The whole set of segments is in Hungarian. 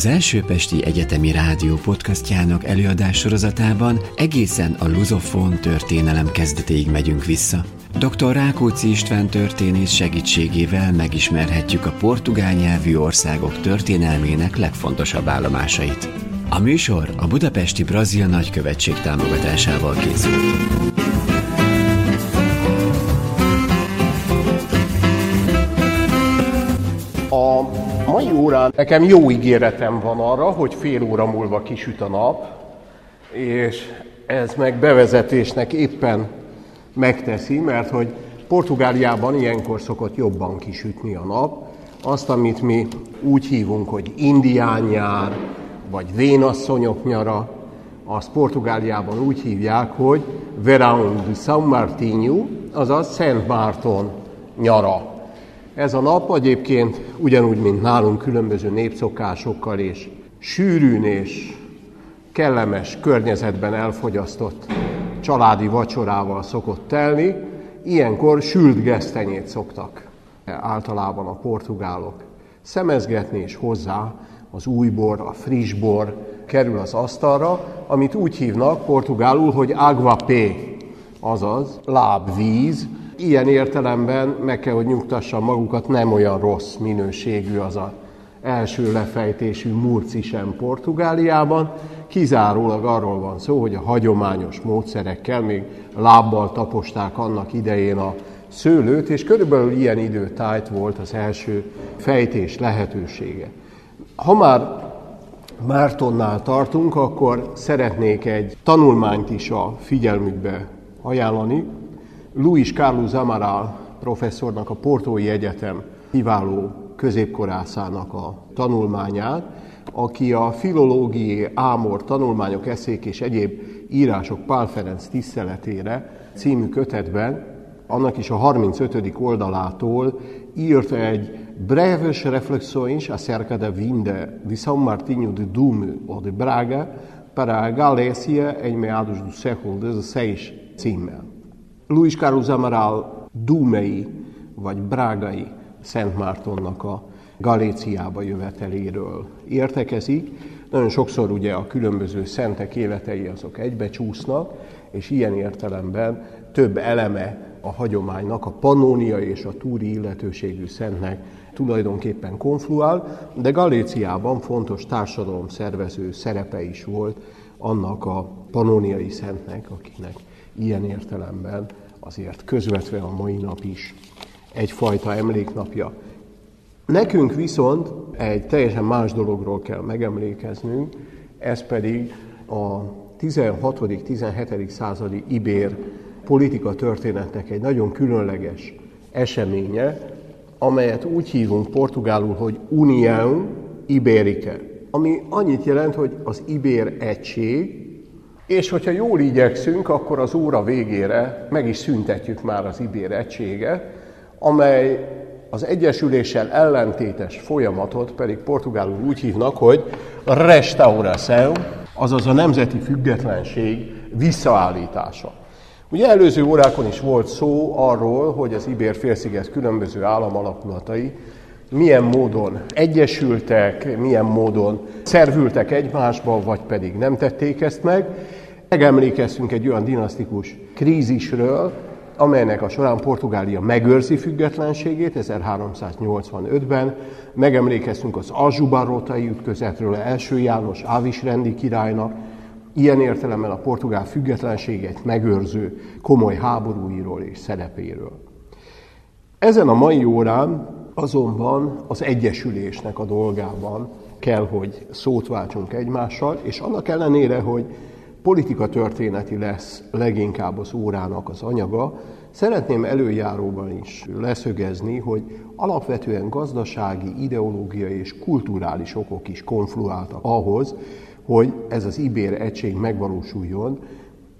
Az első Pesti Egyetemi Rádió podcastjának előadás sorozatában egészen a luzofón történelem kezdetéig megyünk vissza. Dr. Rákóczi István történész segítségével megismerhetjük a portugál nyelvű országok történelmének legfontosabb állomásait. A műsor a Budapesti Brazil Nagykövetség támogatásával készült. Mai órán nekem jó ígéretem van arra, hogy fél óra múlva kisüt a nap, és ez meg bevezetésnek éppen megteszi, mert hogy Portugáliában ilyenkor szokott jobban kisütni a nap. Azt, amit mi úgy hívunk, hogy indián nyár, vagy vénasszonyok nyara, azt Portugáliában úgy hívják, hogy Verão de São Martinho, azaz Szent Márton nyara. Ez a nap egyébként ugyanúgy, mint nálunk különböző népszokásokkal és sűrűn és kellemes környezetben elfogyasztott családi vacsorával szokott telni. Ilyenkor sült gesztenyét szoktak általában a portugálok szemezgetni, és hozzá az új bor, a friss bor kerül az asztalra, amit úgy hívnak portugálul, hogy aguapé, azaz lábvíz, ilyen értelemben meg kell, hogy nyugtassam magukat, nem olyan rossz minőségű az a első lefejtésű murci sem Portugáliában. Kizárólag arról van szó, hogy a hagyományos módszerekkel még lábbal taposták annak idején a szőlőt, és körülbelül ilyen időtájt volt az első fejtés lehetősége. Ha már Mártonnál tartunk, akkor szeretnék egy tanulmányt is a figyelmükbe ajánlani, Luis Carlos Amaral professzornak a Portói Egyetem kiváló középkorászának a tanulmányát, aki a filológiai ámor tanulmányok, eszék és egyéb írások Pál Ferenc tiszteletére című kötetben, annak is a 35. oldalától írt egy breves reflexões acerca da vinda de São Martinho de Dume ou de Braga para a Galécia em meados do século XVI címmel. Luis Carlos Amaral Dúmei vagy Brágai Szent Mártonnak a Galéciába jöveteléről értekezik. Nagyon sokszor ugye a különböző szentek életei azok egybecsúsznak, és ilyen értelemben több eleme a hagyománynak, a panónia és a túri illetőségű szentnek tulajdonképpen konfluál, de Galéciában fontos társadalom szervező szerepe is volt annak a panóniai szentnek, akinek ilyen értelemben azért közvetve a mai nap is egyfajta emléknapja. Nekünk viszont egy teljesen más dologról kell megemlékeznünk, ez pedig a 16.-17. századi ibér politika történetnek egy nagyon különleges eseménye, amelyet úgy hívunk portugálul, hogy União Ibérica, ami annyit jelent, hogy az ibér egység, és hogyha jól igyekszünk, akkor az óra végére meg is szüntetjük már az ibér egységet, amely az egyesüléssel ellentétes folyamatot pedig portugálul úgy hívnak, hogy restauração, azaz a nemzeti függetlenség visszaállítása. Ugye előző órákon is volt szó arról, hogy az Ibér félsziget különböző államalakulatai milyen módon egyesültek, milyen módon szervültek egymásba, vagy pedig nem tették ezt meg. Megemlékeztünk egy olyan dinasztikus krízisről, amelynek a során Portugália megőrzi függetlenségét 1385-ben. Megemlékeztünk az Azsubarotai ütközetről, első János Ávis rendi királynak, ilyen értelemben a portugál függetlenséget megőrző komoly háborúiról és szerepéről. Ezen a mai órán azonban az egyesülésnek a dolgában kell, hogy szót váltsunk egymással, és annak ellenére, hogy politika történeti lesz leginkább az órának az anyaga, szeretném előjáróban is leszögezni, hogy alapvetően gazdasági, ideológiai és kulturális okok is konfluáltak ahhoz, hogy ez az ibér egység megvalósuljon,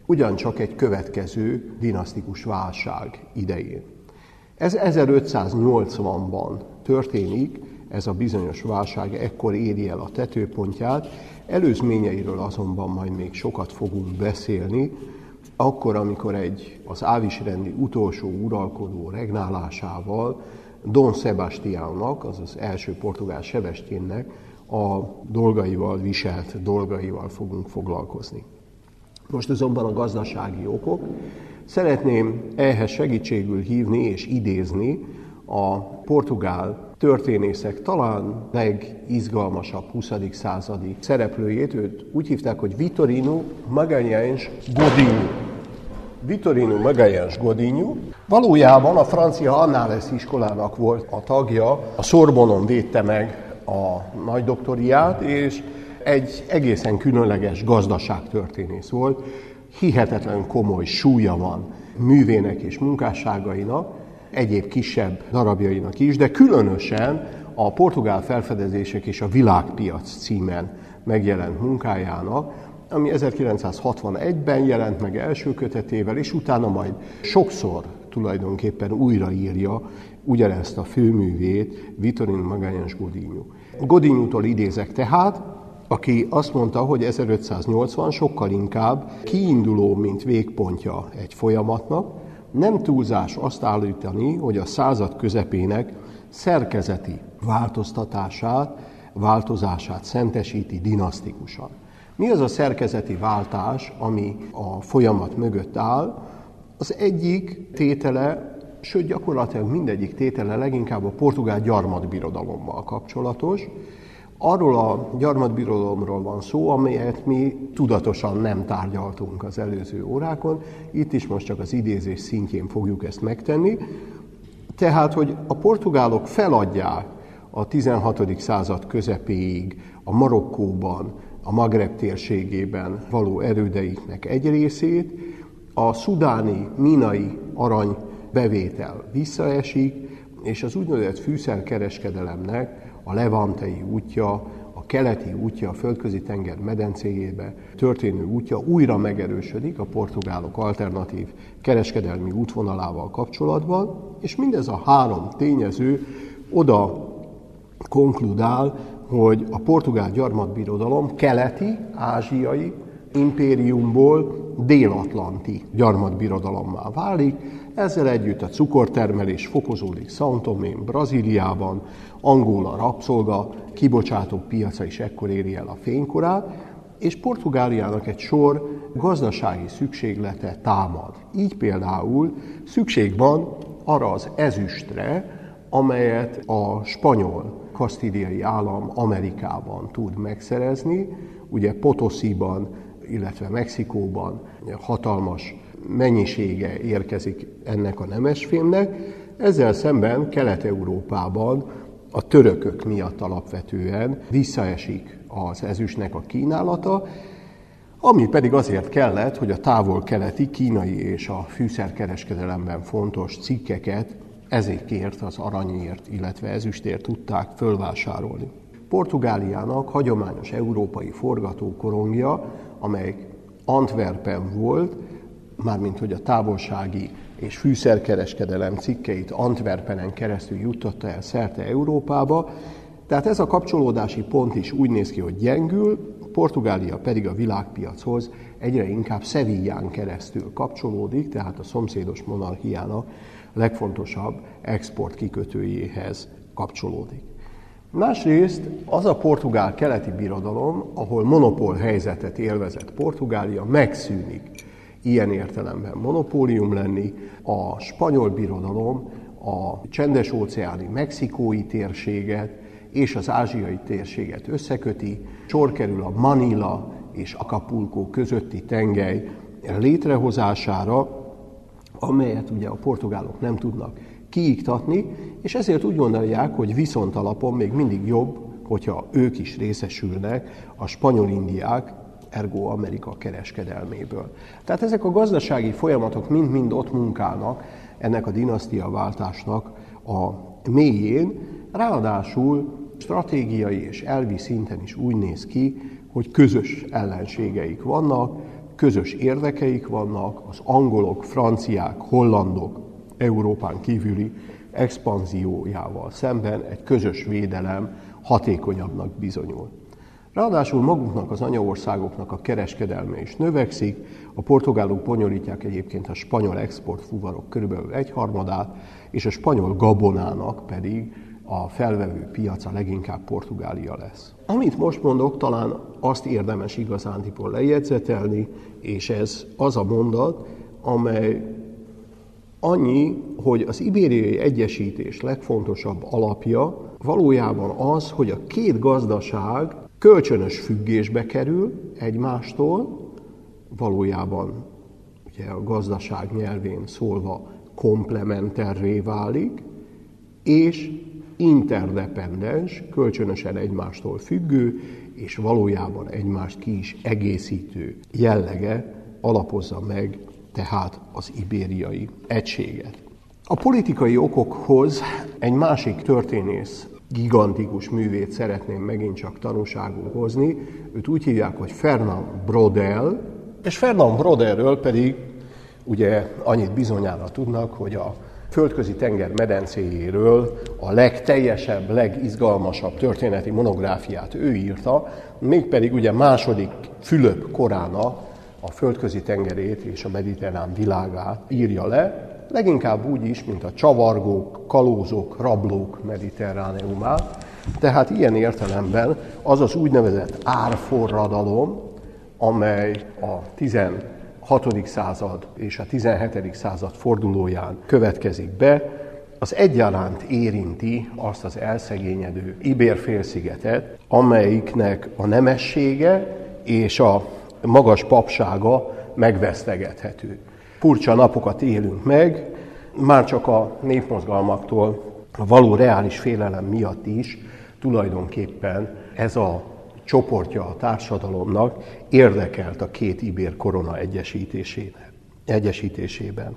ugyancsak egy következő dinasztikus válság idején. Ez 1580-ban történik, ez a bizonyos válság ekkor éri el a tetőpontját, előzményeiről azonban majd még sokat fogunk beszélni, akkor, amikor egy az ávisrendi utolsó uralkodó regnálásával Don Sebastiánnak, az az első portugál Sebestyénnek a dolgaival, viselt dolgaival fogunk foglalkozni. Most azonban a gazdasági okok. Szeretném ehhez segítségül hívni és idézni a portugál történészek talán legizgalmasabb 20. századi szereplőjét, őt úgy hívták, hogy Vitorino Magalhães Godinho. Vitorino Magalhães Godinho valójában a francia Annales iskolának volt a tagja, a Sorbonon védte meg a nagy doktoriát, és egy egészen különleges gazdaságtörténész volt, hihetetlen komoly súlya van művének és munkásságainak, egyéb kisebb darabjainak is, de különösen a portugál felfedezések és a világpiac címen megjelent munkájának, ami 1961-ben jelent meg első kötetével, és utána majd sokszor tulajdonképpen újraírja ugyanezt a főművét Vitorino Magányos Godinho. Godinho-tól idézek tehát, aki azt mondta, hogy 1580 sokkal inkább kiinduló, mint végpontja egy folyamatnak, nem túlzás azt állítani, hogy a század közepének szerkezeti változtatását, változását szentesíti dinasztikusan. Mi az a szerkezeti váltás, ami a folyamat mögött áll? Az egyik tétele, sőt gyakorlatilag mindegyik tétele leginkább a portugál gyarmatbirodalommal kapcsolatos, Arról a gyarmatbirodalomról van szó, amelyet mi tudatosan nem tárgyaltunk az előző órákon. Itt is most csak az idézés szintjén fogjuk ezt megtenni. Tehát, hogy a portugálok feladják a 16. század közepéig a Marokkóban, a Magreb térségében való erődeiknek egy részét, a szudáni, minai arany bevétel visszaesik, és az úgynevezett fűszerkereskedelemnek a levantei útja, a keleti útja, a földközi tenger medencéjébe történő útja újra megerősödik a portugálok alternatív kereskedelmi útvonalával kapcsolatban, és mindez a három tényező oda konkludál, hogy a portugál gyarmatbirodalom keleti, ázsiai impériumból dél-atlanti gyarmatbirodalommá válik, ezzel együtt a cukortermelés fokozódik São Tomé, Brazíliában, Angola rabszolga, kibocsátó piaca is ekkor éri el a fénykorát, és Portugáliának egy sor gazdasági szükséglete támad. Így például szükség van arra az ezüstre, amelyet a spanyol kasztíliai állam Amerikában tud megszerezni. Ugye Potosiban, illetve Mexikóban hatalmas mennyisége érkezik ennek a nemesfémnek, ezzel szemben Kelet-Európában a törökök miatt alapvetően visszaesik az ezüstnek a kínálata, ami pedig azért kellett, hogy a távol-keleti kínai és a fűszerkereskedelemben fontos cikkeket ezekért az aranyért, illetve ezüstért tudták fölvásárolni. Portugáliának hagyományos európai forgatókorongja, amely Antwerpen volt, mármint hogy a távolsági és fűszerkereskedelem cikkeit Antwerpenen keresztül juttatta el szerte Európába, tehát ez a kapcsolódási pont is úgy néz ki, hogy gyengül, Portugália pedig a világpiachoz egyre inkább Szevillán keresztül kapcsolódik, tehát a szomszédos monarchiának legfontosabb export kikötőjéhez kapcsolódik. Másrészt az a portugál keleti birodalom, ahol monopól helyzetet élvezett Portugália, megszűnik ilyen értelemben monopólium lenni. A spanyol birodalom a csendes óceáni mexikói térséget és az ázsiai térséget összeköti, sor kerül a Manila és Acapulco közötti tengely létrehozására, amelyet ugye a portugálok nem tudnak kiiktatni, és ezért úgy gondolják, hogy viszont alapon még mindig jobb, hogyha ők is részesülnek a spanyol indiák ergo Amerika kereskedelméből. Tehát ezek a gazdasági folyamatok mind-mind ott munkálnak ennek a dinasztiaváltásnak a mélyén, ráadásul stratégiai és elvi szinten is úgy néz ki, hogy közös ellenségeik vannak, közös érdekeik vannak, az angolok, franciák, hollandok, Európán kívüli expanziójával szemben egy közös védelem hatékonyabbnak bizonyul. Ráadásul maguknak az anyaországoknak a kereskedelme is növekszik, a portugálok bonyolítják egyébként a spanyol exportfuvarok körülbelül egyharmadát, és a spanyol gabonának pedig a felvevő piaca leginkább Portugália lesz. Amit most mondok, talán azt érdemes igazándiból lejegyzetelni, és ez az a mondat, amely annyi, hogy az ibériai egyesítés legfontosabb alapja valójában az, hogy a két gazdaság kölcsönös függésbe kerül egymástól, valójában ugye a gazdaság nyelvén szólva komplementerré válik, és interdependens, kölcsönösen egymástól függő, és valójában egymást ki is egészítő jellege alapozza meg tehát az ibériai egységet. A politikai okokhoz egy másik történész gigantikus művét szeretném megint csak tanúságul hozni. Őt úgy hívják, hogy Fernand Brodel, és Fernand Brodelről pedig ugye annyit bizonyára tudnak, hogy a földközi tenger medencéjéről a legteljesebb, legizgalmasabb történeti monográfiát ő írta, mégpedig ugye második Fülöp korának a földközi tengerét és a mediterrán világát írja le, leginkább úgy is, mint a csavargók, kalózok, rablók mediterráneumát. Tehát ilyen értelemben az az úgynevezett árforradalom, amely a 16. század és a 17. század fordulóján következik be, az egyaránt érinti azt az elszegényedő Ibér-félszigetet, amelyiknek a nemessége és a magas papsága megvesztegethető. Furcsa napokat élünk meg, már csak a népmozgalmaktól a való reális félelem miatt is tulajdonképpen ez a csoportja a társadalomnak érdekelt a két ibér korona egyesítésében.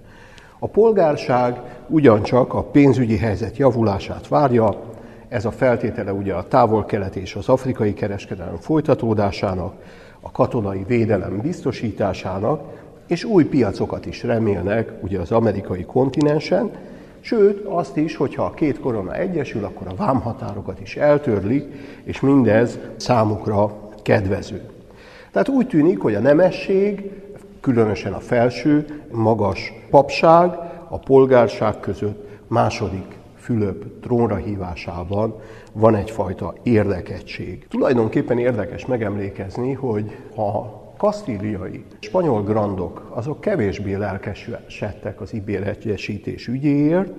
A polgárság ugyancsak a pénzügyi helyzet javulását várja, ez a feltétele ugye a távol-kelet és az afrikai kereskedelem folytatódásának, a katonai védelem biztosításának, és új piacokat is remélnek ugye az amerikai kontinensen, sőt azt is, hogyha a két korona egyesül, akkor a vámhatárokat is eltörlik, és mindez számukra kedvező. Tehát úgy tűnik, hogy a nemesség, különösen a felső, magas papság, a polgárság között második Fülöp trónra hívásában van egyfajta érdekegység. Tulajdonképpen érdekes megemlékezni, hogy a kasztíliai spanyol grandok, azok kevésbé lelkesedtek az ibér egyesítés ügyéért,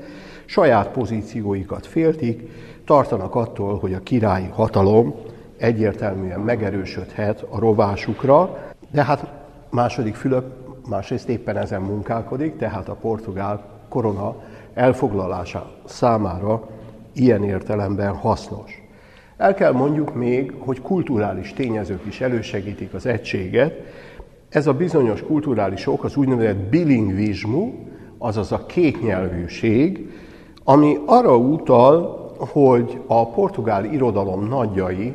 saját pozícióikat féltik, tartanak attól, hogy a királyi hatalom egyértelműen megerősödhet a rovásukra, de hát második Fülöp másrészt éppen ezen munkálkodik, tehát a portugál korona elfoglalása számára ilyen értelemben hasznos. El kell mondjuk még, hogy kulturális tényezők is elősegítik az egységet. Ez a bizonyos kulturális ok az úgynevezett bilingvizmu, azaz a kétnyelvűség, ami arra utal, hogy a portugál irodalom nagyjai,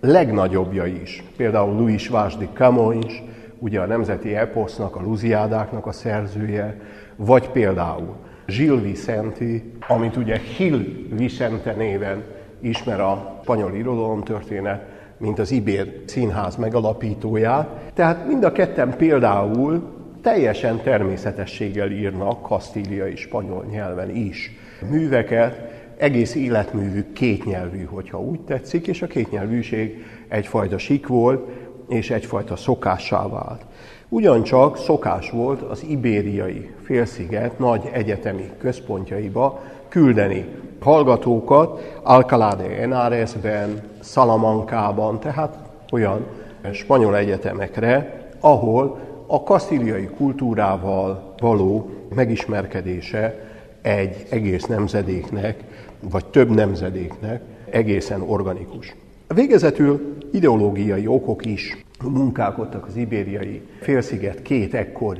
legnagyobbja is, például Luis Vaz de Camões, ugye a nemzeti eposznak, a luziádáknak a szerzője, vagy például Gil Vicente, amit ugye Gil Vicente néven ismer a spanyol irodalomtörténet, mint az Ibér színház megalapítóját. Tehát mind a ketten például teljesen természetességgel írnak kasztíliai spanyol nyelven is műveket, egész életművük kétnyelvű, hogyha úgy tetszik, és a kétnyelvűség egyfajta sik volt, és egyfajta szokássá vált. Ugyancsak szokás volt az ibériai félsziget nagy egyetemi központjaiba küldeni hallgatókat Alcalá de Henaresben, Salamancában, tehát olyan spanyol egyetemekre, ahol a kasztíliai kultúrával való megismerkedése egy egész nemzedéknek, vagy több nemzedéknek egészen organikus. Végezetül ideológiai okok is munkálkodtak az ibériai félsziget két ekkor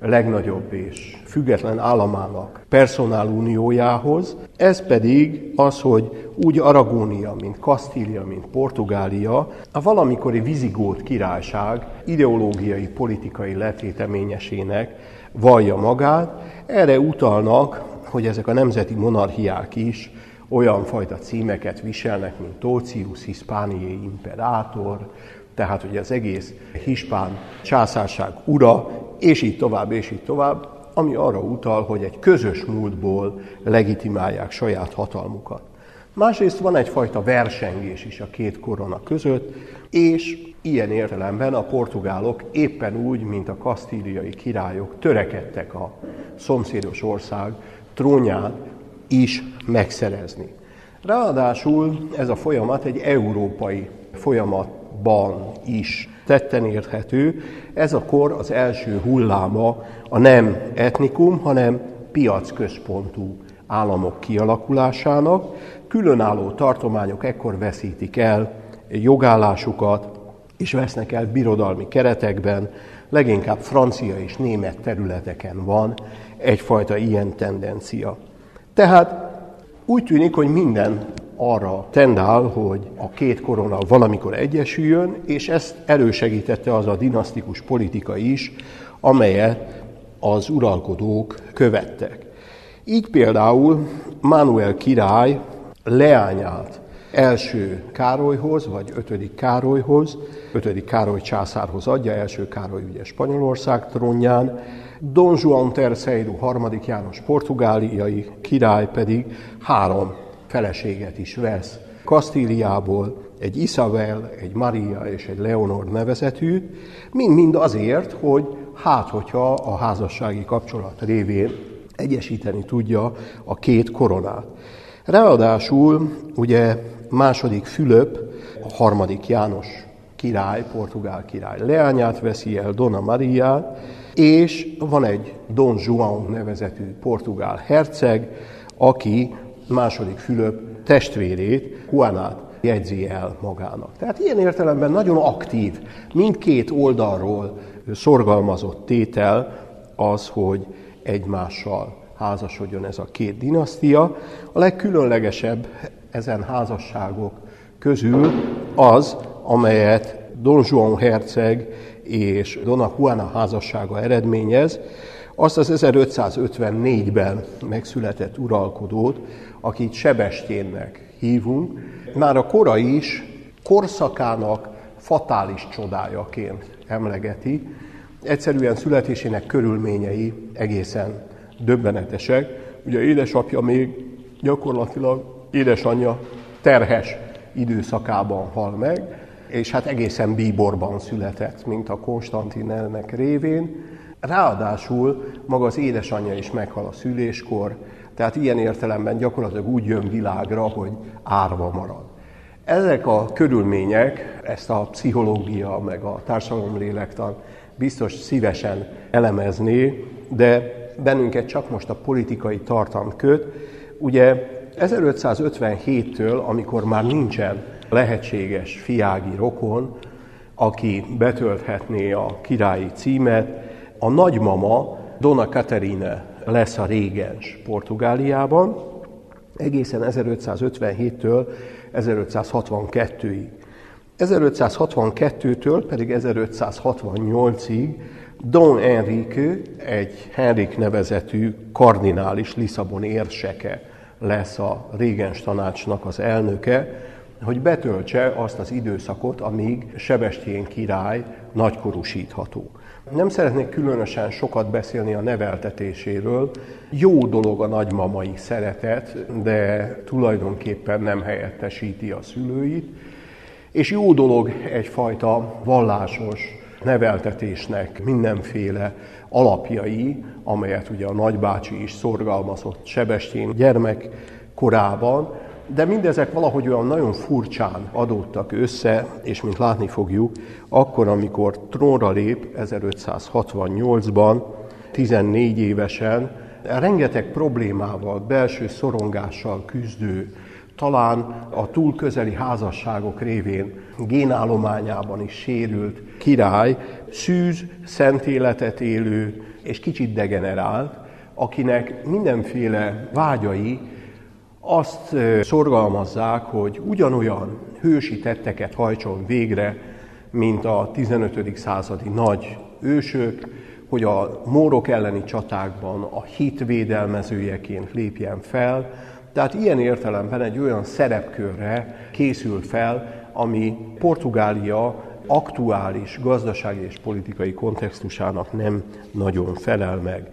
legnagyobb és független államának personáluniójához, ez pedig az, hogy úgy Aragónia, mint Kasztília, mint Portugália, a valamikori vizigót királyság ideológiai, politikai letéteményesének vallja magát. Erre utalnak, hogy ezek a nemzeti monarchiák is olyan fajta címeket viselnek, mint Tocius Hispaniae Imperator, tehát hogy az egész hispán császárság ura, és így tovább, és így tovább, ami arra utal, hogy egy közös múltból legitimálják saját hatalmukat. Másrészt van egyfajta versengés is a két korona között, és ilyen értelemben a portugálok éppen úgy, mint a kasztíliai királyok törekedtek a szomszédos ország trónját is megszerezni. Ráadásul ez a folyamat egy európai folyamatban is tetten érthető. Ez a kor az első hulláma a nem etnikum, hanem piacközpontú államok kialakulásának. Különálló tartományok ekkor veszítik el jogállásukat, és vesznek el birodalmi keretekben, leginkább francia és német területeken van egyfajta ilyen tendencia. Tehát úgy tűnik, hogy minden arra tendál, hogy a két korona valamikor egyesüljön, és ezt elősegítette az a dinasztikus politika is, amelyet az uralkodók követtek. Így például Mánuel király leányát első Károlyhoz, vagy ötödik Károlyhoz, ötödik Károly császárhoz adja, első Károly ugye Spanyolország trónján, Don Juan III. harmadik János portugáliai király pedig három feleséget is vesz. Kasztíliából egy Isabel, egy Maria és egy Leonor nevezetű, mind-mind azért, hogy hát, hogyha a házassági kapcsolat révén egyesíteni tudja a két koronát. Ráadásul ugye második Fülöp, a harmadik János király, portugál király leányát veszi el, Dona Maria, és van egy Don Juan nevezetű portugál herceg, aki második Fülöp testvérét, Juanát jegyzi el magának. Tehát ilyen értelemben nagyon aktív, mindkét oldalról szorgalmazott tétel az, hogy egymással házasodjon ez a két dinasztia. A legkülönlegesebb ezen házasságok közül az, amelyet Don Juan herceg és Dona Juana házassága eredményez, azt az 1554-ben megszületett uralkodót, akit Sebestyénnek hívunk, már a kora is korszakának fatális csodájaként emlegeti. Egyszerűen születésének körülményei egészen döbbenetesek. Ugye édesapja még gyakorlatilag édesanyja terhes időszakában hal meg, és hát egészen bíborban született, mint a Konstantinelnek révén. Ráadásul maga az édesanyja is meghal a szüléskor, tehát ilyen értelemben gyakorlatilag úgy jön világra, hogy árva marad. Ezek a körülmények, ezt a pszichológia meg a társadalomlélektan biztos szívesen elemezné, de bennünket csak most a politikai tartalm köt. Ugye 1557-től, amikor már nincsen lehetséges fiági rokon, aki betölthetné a királyi címet, a nagymama Dona Caterina lesz a régens Portugáliában, egészen 1557-től 1562-ig. 1562-től pedig 1568-ig Don Enrique, egy Henrik nevezetű kardinális Lisszabon érseke lesz a régens tanácsnak az elnöke, hogy betöltse azt az időszakot, amíg Sebestyén király nagykorúsítható. Nem szeretnék különösen sokat beszélni a neveltetéséről. Jó dolog a nagymamai szeretet, de tulajdonképpen nem helyettesíti a szülőit. És jó dolog egyfajta vallásos neveltetésnek mindenféle alapjai, amelyet ugye a nagybácsi is szorgalmazott Sebestyén gyermek korában, de mindezek valahogy olyan nagyon furcsán adódtak össze, és mint látni fogjuk, akkor, amikor trónra lép 1568-ban, 14 évesen, rengeteg problémával, belső szorongással küzdő, talán a túl közeli házasságok révén génállományában is sérült király, szűz, szent életet élő és kicsit degenerált, akinek mindenféle vágyai azt szorgalmazzák, hogy ugyanolyan hősi tetteket hajtson végre, mint a 15. századi nagy ősök, hogy a mórok elleni csatákban a hit védelmezőjeként lépjen fel. Tehát ilyen értelemben egy olyan szerepkörre készül fel, ami Portugália aktuális gazdasági és politikai kontextusának nem nagyon felel meg.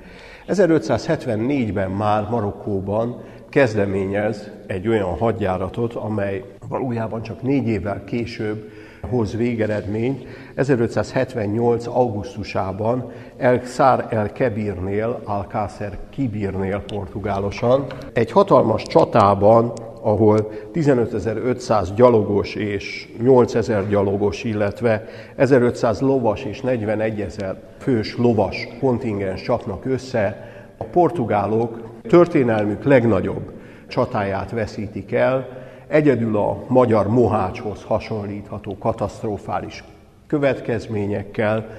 1574-ben már Marokkóban kezdeményez egy olyan hadjáratot, amely valójában csak négy évvel később hoz végeredményt. 1578. augusztusában El Szár el Kebirnél, Alcácer Kibirnél portugálosan, egy hatalmas csatában, ahol 15.500 gyalogos és 8.000 gyalogos, illetve 1500 lovas és 41.000 fős lovas kontingens csapnak össze, a portugálok történelmük legnagyobb csatáját veszítik el, egyedül a magyar mohácshoz hasonlítható katasztrofális következményekkel,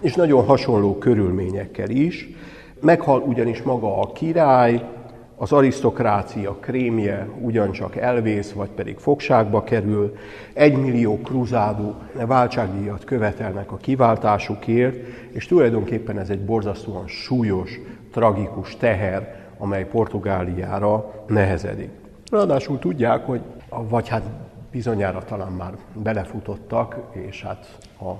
és nagyon hasonló körülményekkel is. Meghal ugyanis maga a király, az arisztokrácia krémje ugyancsak elvész, vagy pedig fogságba kerül, egy millió kruzádó váltságdíjat követelnek a kiváltásukért, és tulajdonképpen ez egy borzasztóan súlyos, tragikus teher, amely Portugáliára nehezedik. Ráadásul tudják, hogy vagy hát bizonyára talán már belefutottak, és hát a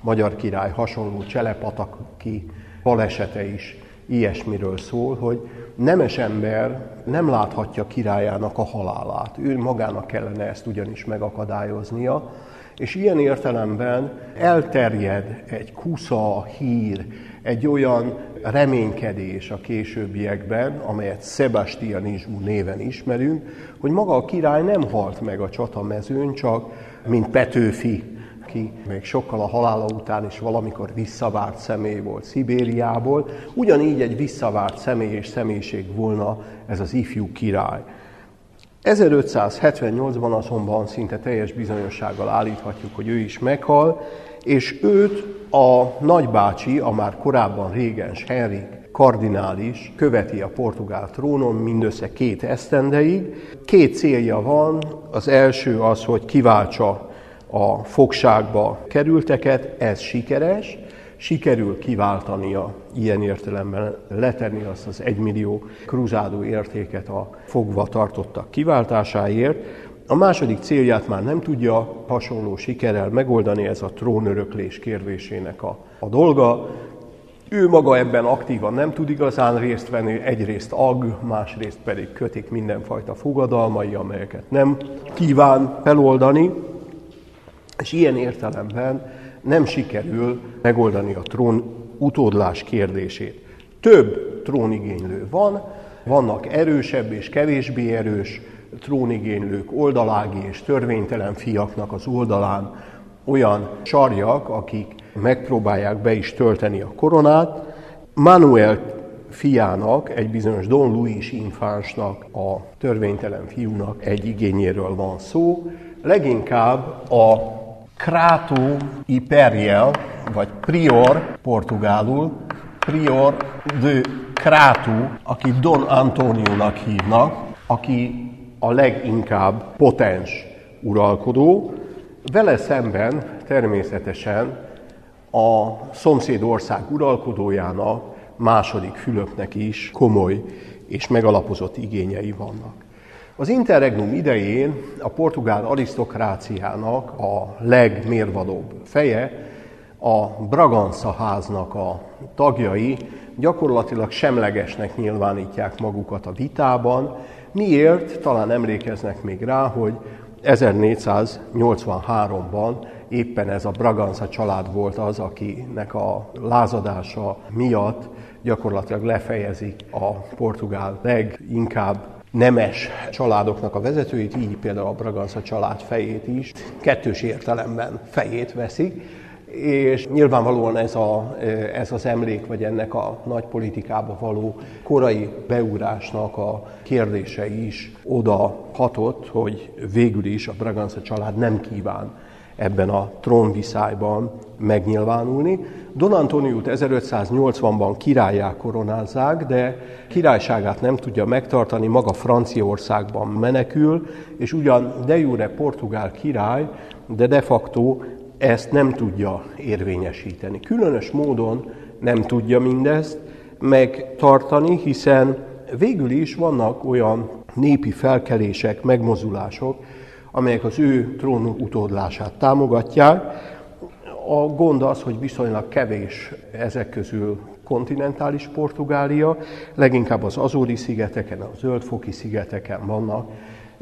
magyar király hasonló cselepataki balesete is ilyesmiről szól, hogy nemes ember nem láthatja királyának a halálát. Ő magának kellene ezt ugyanis megakadályoznia, és ilyen értelemben elterjed egy kusza hír, egy olyan reménykedés a későbbiekben, amelyet Sebastianizmú néven ismerünk, hogy maga a király nem halt meg a csatamezőn, csak mint Petőfi, aki még sokkal a halála után is valamikor visszavárt személy volt Szibériából, ugyanígy egy visszavárt személy és személyiség volna ez az ifjú király. 1578-ban azonban szinte teljes bizonyossággal állíthatjuk, hogy ő is meghal, és őt a nagybácsi, a már korábban régens Henrik kardinális követi a portugál trónon mindössze két esztendeig. Két célja van, az első az, hogy kiváltsa a fogságba kerülteket, ez sikeres, sikerül kiváltania ilyen értelemben, letenni azt az egymillió kruzádó értéket a fogva tartottak kiváltásáért. A második célját már nem tudja hasonló sikerrel megoldani, ez a trónöröklés kérdésének a, a dolga. Ő maga ebben aktívan nem tud igazán részt venni, egyrészt ag, másrészt pedig kötik mindenfajta fogadalmai, amelyeket nem kíván feloldani, és ilyen értelemben nem sikerül megoldani a trón utódlás kérdését. Több trónigénylő van, vannak erősebb és kevésbé erős trónigénylők, oldalági és törvénytelen fiaknak az oldalán olyan sarjak, akik megpróbálják be is tölteni a koronát. Manuel fiának, egy bizonyos Don Luis infánsnak, a törvénytelen fiúnak egy igényéről van szó. Leginkább a Krátó Imperial, vagy Prior portugálul, Prior de Krátó, aki Don Antóniónak hívnak, aki a leginkább potens uralkodó. Vele szemben természetesen a szomszéd ország uralkodójának, második Fülöpnek is komoly és megalapozott igényei vannak. Az interregnum idején a portugál arisztokráciának a legmérvadóbb feje, a Braganza háznak a tagjai gyakorlatilag semlegesnek nyilvánítják magukat a vitában. Miért? Talán emlékeznek még rá, hogy 1483-ban éppen ez a Braganza család volt az, akinek a lázadása miatt gyakorlatilag lefejezik a portugál leginkább nemes családoknak a vezetőit, így például a Braganza család fejét is kettős értelemben fejét veszik, és nyilvánvalóan ez, a, ez az emlék, vagy ennek a nagy politikába való korai beúrásnak a kérdése is oda hatott, hogy végül is a Braganza család nem kíván ebben a trónviszályban megnyilvánulni. Don Antoniót 1580-ban királyá koronázzák, de királyságát nem tudja megtartani, maga Franciaországban menekül, és ugyan de jure portugál király, de de facto ezt nem tudja érvényesíteni. Különös módon nem tudja mindezt megtartani, hiszen végül is vannak olyan népi felkelések, megmozulások, amelyek az ő trónunk utódlását támogatják. A gond az, hogy viszonylag kevés ezek közül kontinentális Portugália, leginkább az Azóri szigeteken, a Zöldfoki szigeteken vannak.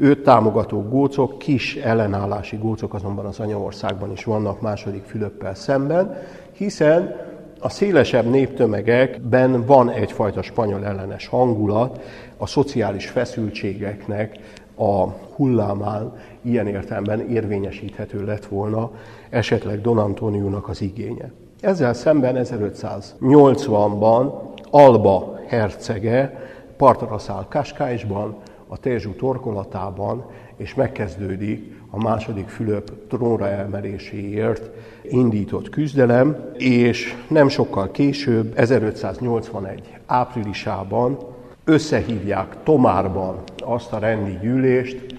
Őt támogató gócok, kis ellenállási gócok azonban az anyaországban is vannak második Fülöppel szemben, hiszen a szélesebb néptömegekben van egyfajta spanyol ellenes hangulat, a szociális feszültségeknek a hullámán ilyen értelemben érvényesíthető lett volna esetleg Don Antoniónak az igénye. Ezzel szemben 1580-ban Alba hercege partra száll Kaskáisban, a Tézsú torkolatában, és megkezdődik a második Fülöp trónra emeléséért indított küzdelem, és nem sokkal később, 1581 áprilisában összehívják Tomárban azt a rendi gyűlést,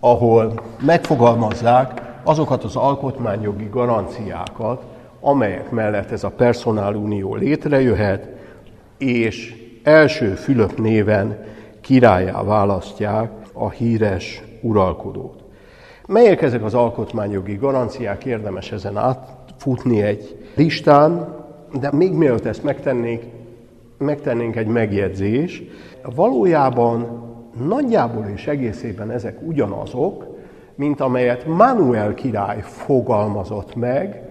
ahol megfogalmazzák azokat az alkotmányjogi garanciákat, amelyek mellett ez a personálunió létrejöhet, és első Fülöp néven királyá választják a híres uralkodót. Melyek ezek az alkotmányjogi garanciák, érdemes ezen átfutni egy listán, de még mielőtt ezt megtennénk, megtennénk egy megjegyzés. Valójában nagyjából és egészében ezek ugyanazok, mint amelyet Manuel király fogalmazott meg,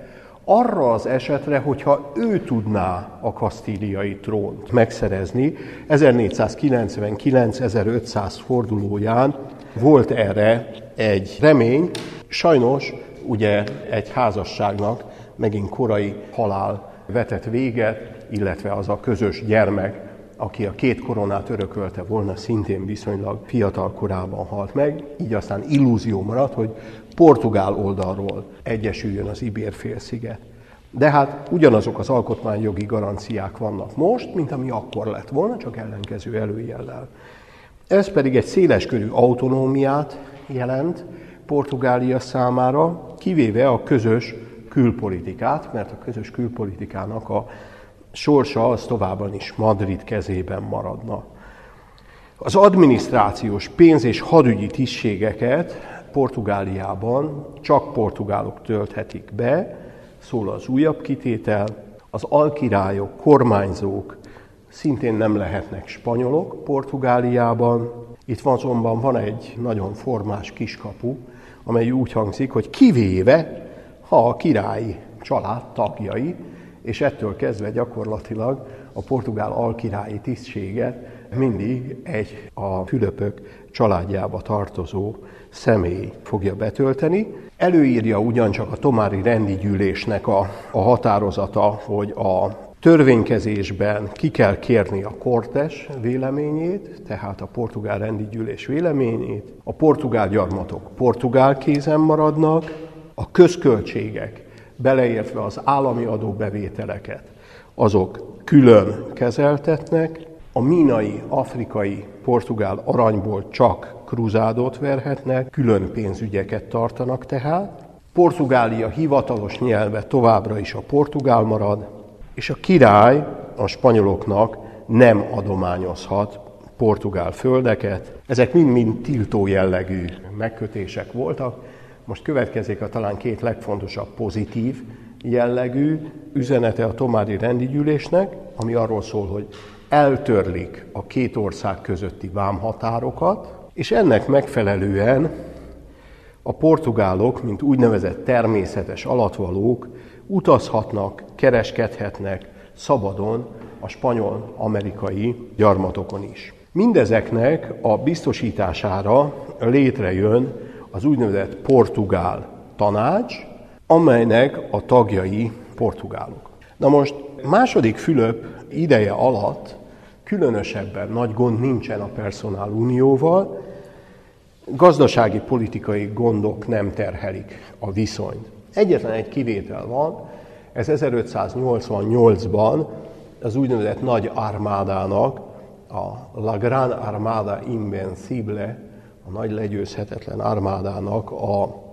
arra az esetre, hogyha ő tudná a kasztíliai trónt megszerezni, 1499-1500 fordulóján volt erre egy remény, sajnos ugye egy házasságnak megint korai halál vetett véget, illetve az a közös gyermek, aki a két koronát örökölte volna, szintén viszonylag fiatal korában halt meg, így aztán illúzió maradt, hogy portugál oldalról egyesüljön az Ibér-félsziget. De hát ugyanazok az alkotmányjogi garanciák vannak most, mint ami akkor lett volna, csak ellenkező előjellel. Ez pedig egy széleskörű autonómiát jelent Portugália számára, kivéve a közös külpolitikát, mert a közös külpolitikának a sorsa az továbban is Madrid kezében maradna. Az adminisztrációs pénz- és hadügyi tisztségeket Portugáliában csak portugálok tölthetik be, szól az újabb kitétel, az alkirályok, kormányzók szintén nem lehetnek spanyolok Portugáliában. Itt van azonban van egy nagyon formás kiskapu, amely úgy hangzik, hogy kivéve, ha a királyi család tagjai, és ettől kezdve gyakorlatilag a portugál alkirályi tisztséget mindig egy a Fülöpök családjába tartozó személy fogja betölteni. Előírja ugyancsak a Tomári rendi gyűlésnek a, a határozata, hogy a törvénykezésben ki kell kérni a kortes véleményét, tehát a portugál rendi gyűlés véleményét, a portugál gyarmatok portugál kézen maradnak, a közköltségek, beleértve az állami adóbevételeket, azok külön kezeltetnek, a mínai, afrikai, portugál aranyból csak kruzádot verhetnek, külön pénzügyeket tartanak tehát. Portugália hivatalos nyelve továbbra is a portugál marad, és a király a spanyoloknak nem adományozhat portugál földeket. Ezek mind-mind tiltó jellegű megkötések voltak. Most következik a talán két legfontosabb pozitív jellegű üzenete a Tomári rendigyűlésnek, ami arról szól, hogy eltörlik a két ország közötti vámhatárokat, és ennek megfelelően a portugálok, mint úgynevezett természetes alatvalók utazhatnak, kereskedhetnek szabadon a spanyol-amerikai gyarmatokon is. Mindezeknek a biztosítására létrejön az úgynevezett portugál tanács, amelynek a tagjai portugálok. Na most második Fülöp ideje alatt különösebben nagy gond nincsen a personál unióval, gazdasági politikai gondok nem terhelik a viszonyt. Egyetlen egy kivétel van, ez 1588-ban az úgynevezett nagy armádának, a La Gran Armada Invencible, a nagy legyőzhetetlen armádának a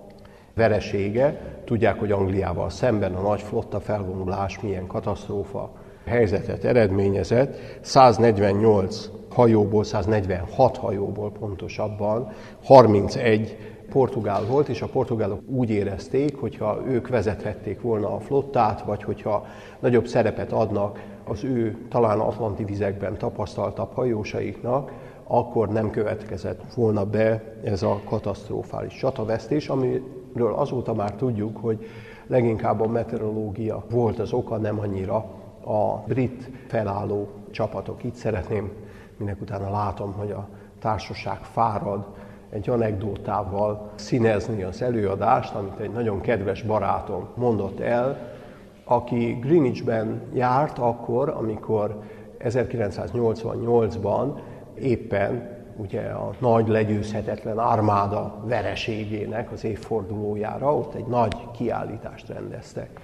veresége. Tudják, hogy Angliával szemben a nagy flotta felvonulás milyen katasztrófa helyzetet eredményezett. 148 hajóból, 146 hajóból pontosabban, 31 portugál volt, és a portugálok úgy érezték, hogyha ők vezethették volna a flottát, vagy hogyha nagyobb szerepet adnak az ő talán atlanti vizekben tapasztaltabb hajósaiknak, akkor nem következett volna be ez a katasztrofális csatavesztés, amiről azóta már tudjuk, hogy leginkább a meteorológia volt az oka, nem annyira a brit felálló csapatok. Itt szeretném, minek utána látom, hogy a társaság fárad, egy anekdótával színezni az előadást, amit egy nagyon kedves barátom mondott el, aki Greenwichben járt akkor, amikor 1988-ban éppen ugye a nagy legyőzhetetlen armáda vereségének az évfordulójára ott egy nagy kiállítást rendeztek.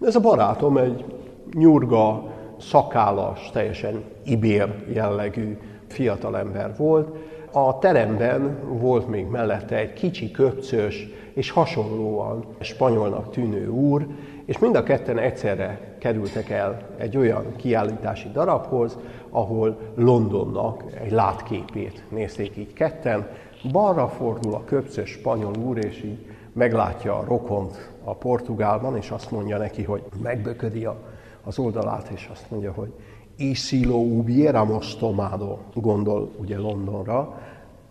Ez a barátom egy nyurga, szakállas, teljesen ibér jellegű fiatalember volt. A teremben volt még mellette egy kicsi, köpcös és hasonlóan spanyolnak tűnő úr, és mind a ketten egyszerre kerültek el egy olyan kiállítási darabhoz, ahol Londonnak egy látképét nézték így ketten. Balra fordul a köpcös spanyol úr, és így meglátja a rokont a portugálban, és azt mondja neki, hogy megböködi a, az oldalát, és azt mondja, hogy si lo hubiéramos tomado, gondol ugye Londonra,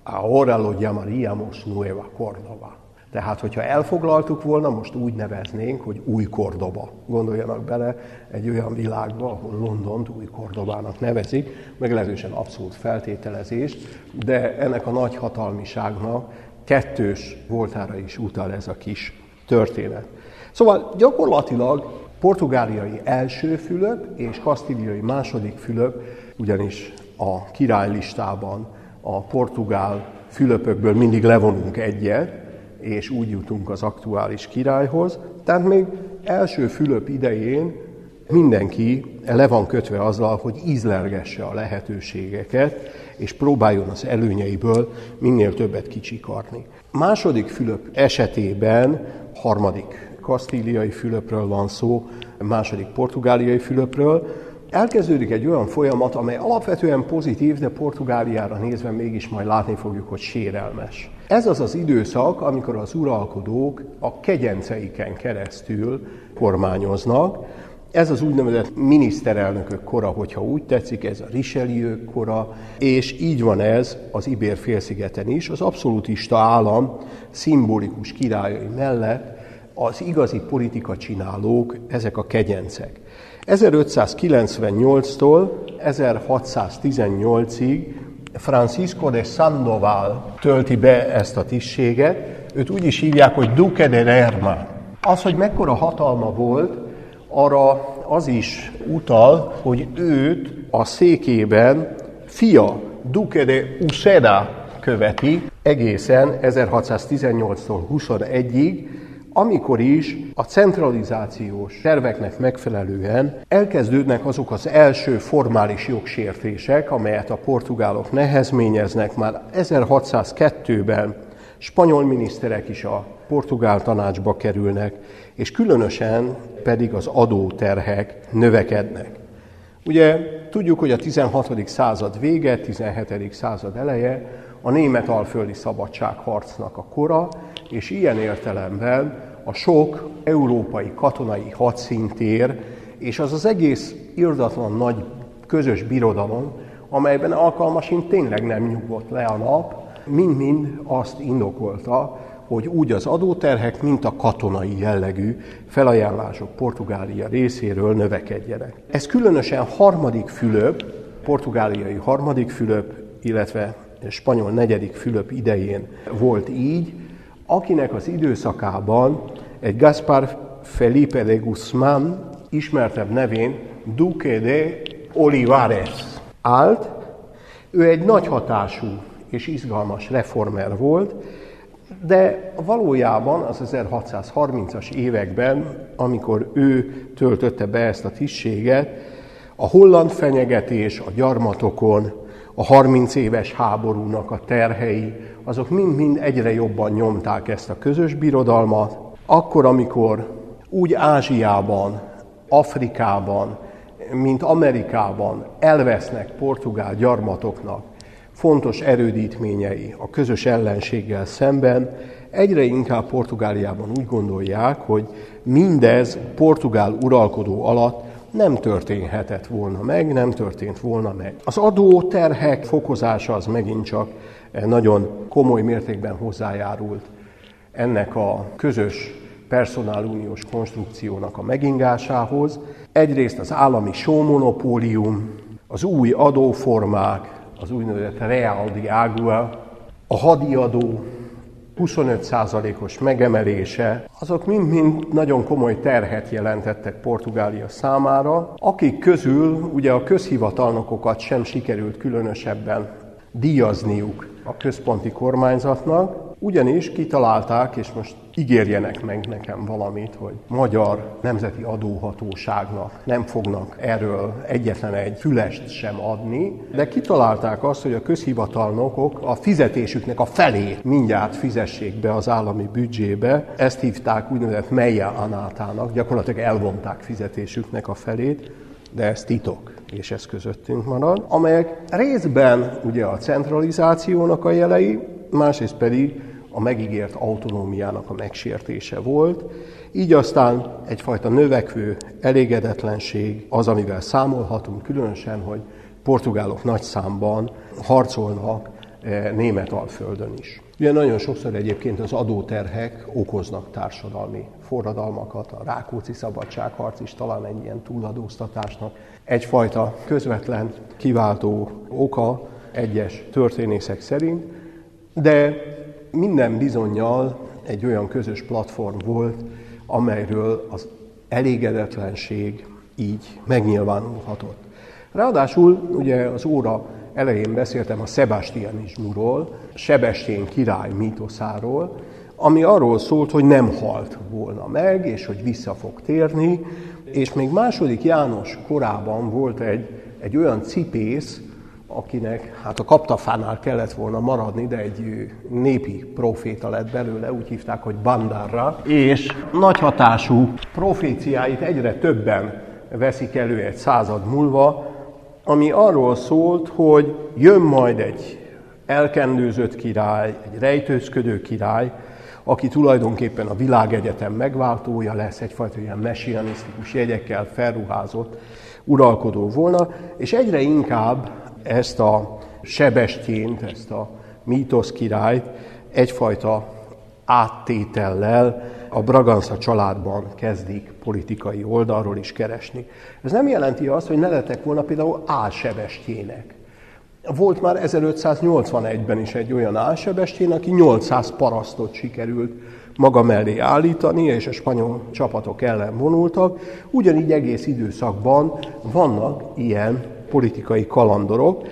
ahora lo llamaríamos Nueva Córdoba. Tehát, hogyha elfoglaltuk volna, most úgy neveznénk, hogy új Kordoba. Gondoljanak bele egy olyan világba, ahol Londont új Kordobának nevezik, meglehetősen abszolút feltételezést, de ennek a nagy hatalmiságnak kettős voltára is utal ez a kis történet. Szóval gyakorlatilag portugáliai első Fülöp és kasztíliai második Fülöp, ugyanis a királylistában a portugál Fülöpökből mindig levonunk egyet, és úgy jutunk az aktuális királyhoz. Tehát még első Fülöp idején mindenki le van kötve azzal, hogy ízlergesse a lehetőségeket, és próbáljon az előnyeiből minél többet kicsikarni. Második Fülöp esetében, harmadik kasztíliai Fülöpről van szó, második portugáliai Fülöpről, elkezdődik egy olyan folyamat, amely alapvetően pozitív, de Portugáliára nézve mégis majd látni fogjuk, hogy sérelmes. Ez az az időszak, amikor az uralkodók a kegyenceiken keresztül kormányoznak. Ez az úgynevezett miniszterelnökök kora, hogyha úgy tetszik, ez a Richelieu kora, és így van ez az Ibér félszigeten is. Az abszolútista állam szimbolikus királyai mellett az igazi politika csinálók, ezek a kegyencek. 1598-tól 1618-ig Francisco de Sandoval tölti be ezt a tisztséget. Őt úgy is hívják, hogy Duque de Lerma. Az, hogy mekkora hatalma volt, arra az is utal, hogy őt a székében fia Duque de Uceda követi egészen 1618-tól 21-ig, amikor is a centralizációs terveknek megfelelően elkezdődnek azok az első formális jogsértések, amelyet a portugálok nehezményeznek már 1602-ben, spanyol miniszterek is a portugál tanácsba kerülnek, és különösen pedig az adóterhek növekednek. Ugye tudjuk, hogy a 16. század vége, 17. század eleje a német alföldi szabadságharcnak a kora, és ilyen értelemben a sok európai katonai hadszintér, és az az egész irdatlan nagy közös birodalom, amelyben alkalmasint tényleg nem nyugodt le a nap, mind-mind azt indokolta, hogy úgy az adóterhek, mint a katonai jellegű felajánlások Portugália részéről növekedjenek. Ez különösen harmadik Fülöp, portugáliai harmadik Fülöp, illetve spanyol negyedik Fülöp idején volt így, akinek az időszakában egy Gaspar Felipe de Guzmán, ismertebb nevén Duque de Olivares állt. Ő egy nagy hatású és izgalmas reformer volt, de valójában az 1630-as években, amikor ő töltötte be ezt a tisztséget, a holland fenyegetés a gyarmatokon, a 30 éves háborúnak a terhei, azok mind-mind egyre jobban nyomták ezt a közös birodalmat. Akkor, amikor úgy Ázsiában, Afrikában, mint Amerikában elvesznek portugál gyarmatoknak fontos erődítményei a közös ellenséggel szemben, egyre inkább Portugáliában úgy gondolják, hogy mindez portugál uralkodó alatt nem történhetett volna meg, nem történt volna meg. Az adóterhek fokozása az megint csak nagyon komoly mértékben hozzájárult ennek a közös personáluniós konstrukciónak a megingásához. Egyrészt az állami sómonopólium, az új adóformák, az úgynevezett Real de Agua, a hadiadó 25%-os megemelése, azok mind-mind nagyon komoly terhet jelentettek Portugália számára, akik közül ugye a közhivatalnokokat sem sikerült különösebben díjazniuk a központi kormányzatnak, ugyanis kitalálták, és most ígérjenek meg nekem valamit, hogy magyar nemzeti adóhatóságnak nem fognak erről egyetlen egy fülest sem adni, de kitalálták azt, hogy a közhivatalnokok a fizetésüknek a felét mindjárt fizessék be az állami büdzsébe. Ezt hívták úgynevezett Meia Anátának, gyakorlatilag elvonták fizetésüknek a felét, de ez titok és ez közöttünk marad, amelyek részben ugye a centralizációnak a jelei, másrészt pedig a megígért autonómiának a megsértése volt. Így aztán egyfajta növekvő elégedetlenség az, amivel számolhatunk, különösen, hogy portugálok nagy számban harcolnak eh, német alföldön is. Ugye nagyon sokszor egyébként az adóterhek okoznak társadalmi forradalmakat, a Rákóczi szabadságharc is talán egy ilyen túladóztatásnak egyfajta közvetlen kiváltó oka egyes történészek szerint, de minden bizonyal egy olyan közös platform volt, amelyről az elégedetlenség így megnyilvánulhatott. Ráadásul ugye az óra elején beszéltem a Sebastianizmusról, Sebestén király mítoszáról, ami arról szólt, hogy nem halt volna meg, és hogy vissza fog térni, és még második János korában volt egy, egy olyan cipész, akinek hát a kaptafánál kellett volna maradni, de egy népi proféta lett belőle, úgy hívták, hogy Bandarra, és nagy hatású proféciáit egyre többen veszik elő egy század múlva, ami arról szólt, hogy jön majd egy elkendőzött király, egy rejtőzködő király, aki tulajdonképpen a világegyetem megváltója lesz, egyfajta ilyen messianisztikus jegyekkel felruházott uralkodó volna, és egyre inkább ezt a sebestént, ezt a mítosz királyt egyfajta áttétellel a Braganza családban kezdik politikai oldalról is keresni. Ez nem jelenti azt, hogy ne lettek volna például álsebestjének. Volt már 1581-ben is egy olyan álsebestjén, aki 800 parasztot sikerült maga mellé állítani, és a spanyol csapatok ellen vonultak. Ugyanígy egész időszakban vannak ilyen politikai kalandorok.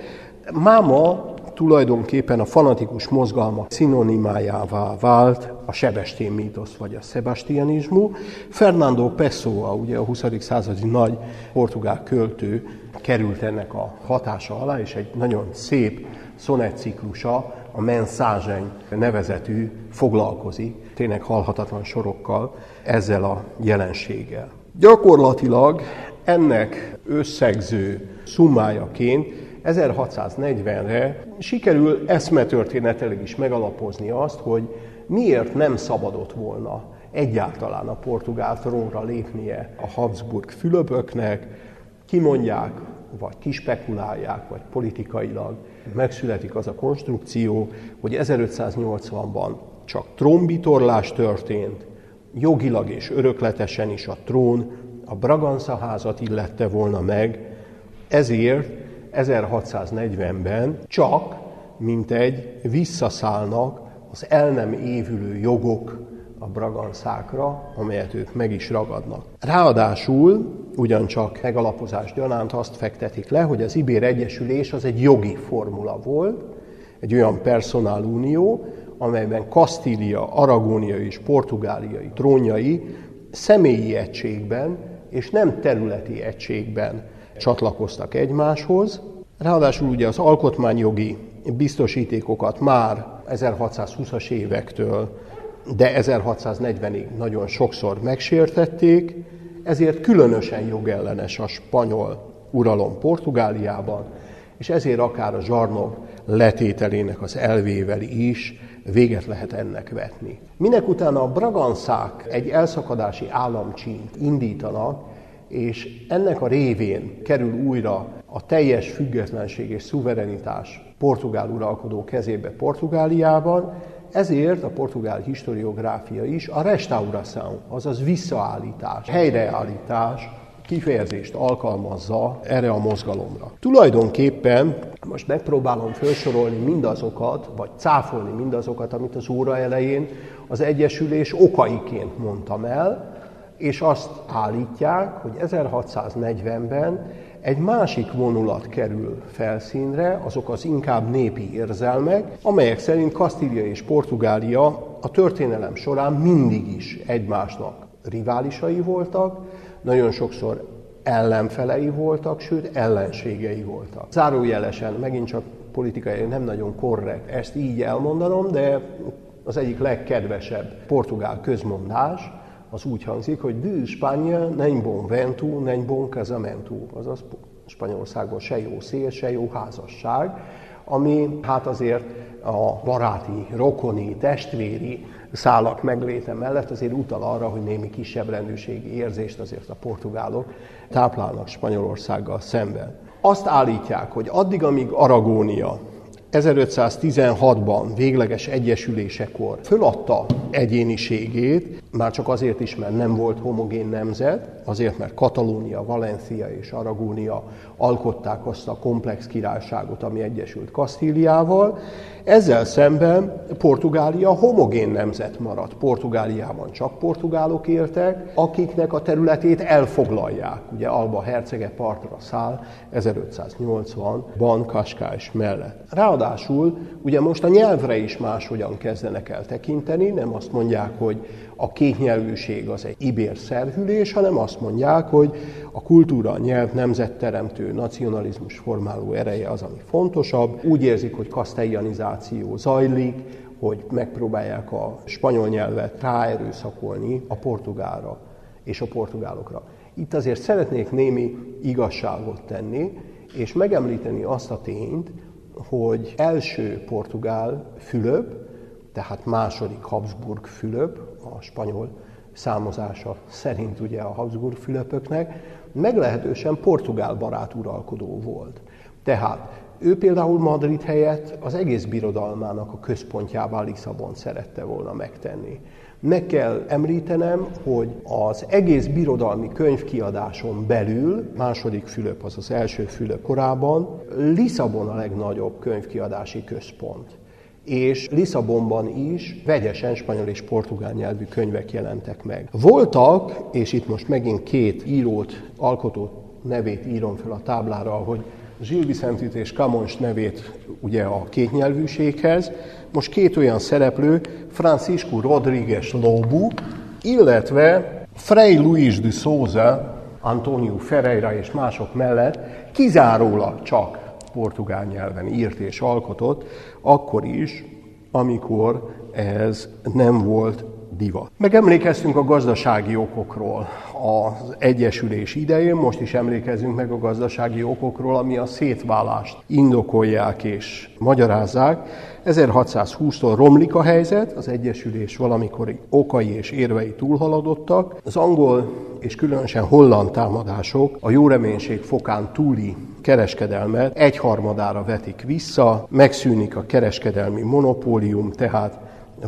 Máma tulajdonképpen a fanatikus mozgalmak szinonimájává vált a sebestén mítosz vagy a sebastianizmu. Fernando Pessoa, ugye a 20. századi nagy portugál költő került ennek a hatása alá, és egy nagyon szép szonetciklusa, a Mensageny nevezetű foglalkozik, tényleg halhatatlan sorokkal ezzel a jelenséggel. Gyakorlatilag ennek összegző summájaként 1640-re sikerül eszmetörténetileg is megalapozni azt, hogy miért nem szabadott volna egyáltalán a portugál trónra lépnie a Habsburg Fülöpöknek, kimondják, vagy kispekulálják, vagy politikailag megszületik az a konstrukció, hogy 1580-ban csak trónbitorlás történt, jogilag és örökletesen is a trón a Braganza házat illette volna meg, ezért 1640-ben csak, mint egy visszaszállnak az el nem évülő jogok a braganszákra, amelyet ők meg is ragadnak. Ráadásul ugyancsak megalapozás gyanánt azt fektetik le, hogy az Ibér Egyesülés az egy jogi formula volt, egy olyan personálunió, amelyben Kasztília, Aragónia és Portugáliai trónjai személyi egységben és nem területi egységben csatlakoztak egymáshoz. Ráadásul ugye az alkotmányjogi biztosítékokat már 1620-as évektől, de 1640-ig nagyon sokszor megsértették, ezért különösen jogellenes a spanyol uralom Portugáliában, és ezért akár a zsarnok letételének az elvével is véget lehet ennek vetni. Minek utána a braganszák egy elszakadási államcsínt indítanak, és ennek a révén kerül újra a teljes függetlenség és szuverenitás portugál uralkodó kezébe Portugáliában, ezért a portugál historiográfia is a restauração, azaz visszaállítás, helyreállítás kifejezést alkalmazza erre a mozgalomra. Tulajdonképpen most megpróbálom felsorolni mindazokat, vagy cáfolni mindazokat, amit az óra elején az Egyesülés okaiként mondtam el, és azt állítják, hogy 1640-ben egy másik vonulat kerül felszínre, azok az inkább népi érzelmek, amelyek szerint Kasztília és Portugália a történelem során mindig is egymásnak riválisai voltak, nagyon sokszor ellenfelei voltak, sőt ellenségei voltak. Zárójelesen, megint csak politikai nem nagyon korrekt ezt így elmondanom, de az egyik legkedvesebb portugál közmondás, az úgy hangzik, hogy de Spanya nem bon vento, nem bon casamento, azaz Spanyolországban se jó szél, se jó házasság, ami hát azért a baráti, rokoni, testvéri szálak megléte mellett azért utal arra, hogy némi kisebb rendőrségi érzést azért a portugálok táplálnak Spanyolországgal szemben. Azt állítják, hogy addig, amíg Aragónia 1516-ban végleges egyesülésekor föladta egyéniségét, már csak azért is, mert nem volt homogén nemzet, azért, mert Katalónia, Valencia és Aragónia alkották azt a komplex királyságot, ami egyesült Kasztíliával. Ezzel szemben Portugália homogén nemzet maradt. Portugáliában csak portugálok éltek, akiknek a területét elfoglalják. Ugye Alba hercege partra száll 1580-ban Kaskás mellett. Ráadásul ugye most a nyelvre is máshogyan kezdenek el tekinteni, nem azt mondják, hogy a kétnyelvűség az egy ibér szerhülés, hanem azt mondják, hogy a kultúra, a nyelv nemzetteremtő, nacionalizmus formáló ereje az, ami fontosabb. Úgy érzik, hogy kaszteljanizáció zajlik, hogy megpróbálják a spanyol nyelvet ráerőszakolni a portugálra és a portugálokra. Itt azért szeretnék némi igazságot tenni, és megemlíteni azt a tényt, hogy első portugál Fülöp, tehát második Habsburg Fülöp, a spanyol számozása szerint ugye a Habsburg Fülöpöknek, meglehetősen portugál barát uralkodó volt. Tehát ő például Madrid helyett az egész birodalmának a központjává Lisszabon szerette volna megtenni. Meg kell említenem, hogy az egész birodalmi könyvkiadáson belül, második Fülöp, az az első Fülöp korában, Lisszabon a legnagyobb könyvkiadási központ és Lisszabonban is vegyesen spanyol és portugál nyelvű könyvek jelentek meg. Voltak, és itt most megint két írót, alkotó nevét írom fel a táblára, hogy Gilles Vicentit és Camons nevét ugye a kétnyelvűséghez. Most két olyan szereplő, Francisco Rodriguez Lobu, illetve Frei Luis de Souza, Antonio Ferreira és mások mellett kizárólag csak portugál nyelven írt és alkotott, akkor is, amikor ez nem volt divat. Megemlékeztünk a gazdasági okokról az Egyesülés idején, most is emlékezünk meg a gazdasági okokról, ami a szétválást indokolják és magyarázzák. 1620-tól romlik a helyzet, az Egyesülés valamikori okai és érvei túlhaladottak. Az angol és különösen holland támadások a jó reménység fokán túli kereskedelmet egyharmadára vetik vissza, megszűnik a kereskedelmi monopólium, tehát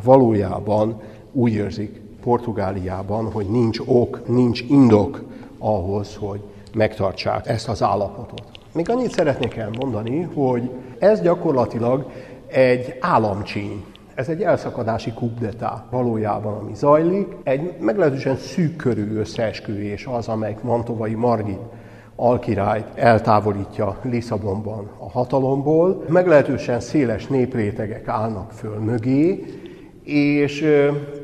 valójában úgy érzik Portugáliában, hogy nincs ok, nincs indok ahhoz, hogy megtartsák ezt az állapotot. Még annyit szeretnék elmondani, hogy ez gyakorlatilag egy államcsíny. Ez egy elszakadási kubdetá valójában, ami zajlik. Egy meglehetősen szűk körű összeesküvés az, amelyik Mantovai Margit alkirályt eltávolítja Lisszabonban a hatalomból. Meglehetősen széles néprétegek állnak föl mögé, és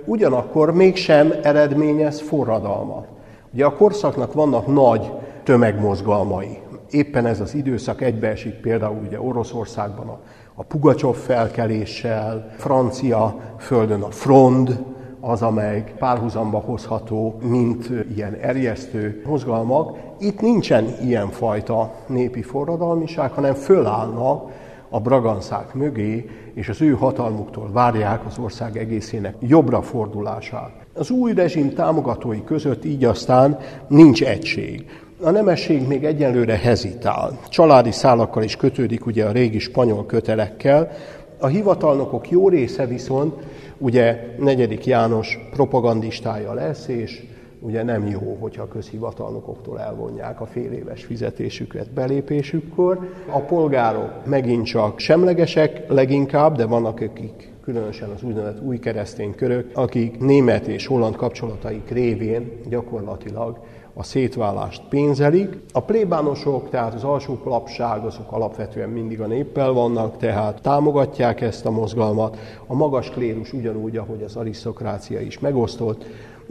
ugyanakkor mégsem eredményez forradalmat. Ugye a korszaknak vannak nagy tömegmozgalmai. Éppen ez az időszak egybeesik például ugye Oroszországban a, a Pugacsov felkeléssel, francia földön a Frond, az, amely párhuzamba hozható, mint ilyen erjesztő mozgalmak. Itt nincsen ilyen fajta népi forradalmiság, hanem fölállnak a braganszák mögé, és az ő hatalmuktól várják az ország egészének jobbra fordulását. Az új rezsim támogatói között így aztán nincs egység. A nemesség még egyenlőre hezitál. Családi szálakkal is kötődik ugye a régi spanyol kötelekkel. A hivatalnokok jó része viszont ugye negyedik János propagandistája lesz, és ugye nem jó, hogyha a közhivatalnokoktól elvonják a fél éves fizetésüket belépésükkor. A polgárok megint csak semlegesek leginkább, de vannak, akik különösen az úgynevezett új keresztény körök, akik német és holland kapcsolataik révén gyakorlatilag a szétválást pénzelik. A plébánosok, tehát az alsó lapság, azok alapvetően mindig a néppel vannak, tehát támogatják ezt a mozgalmat. A magas klérus ugyanúgy, ahogy az arisztokrácia is megosztott,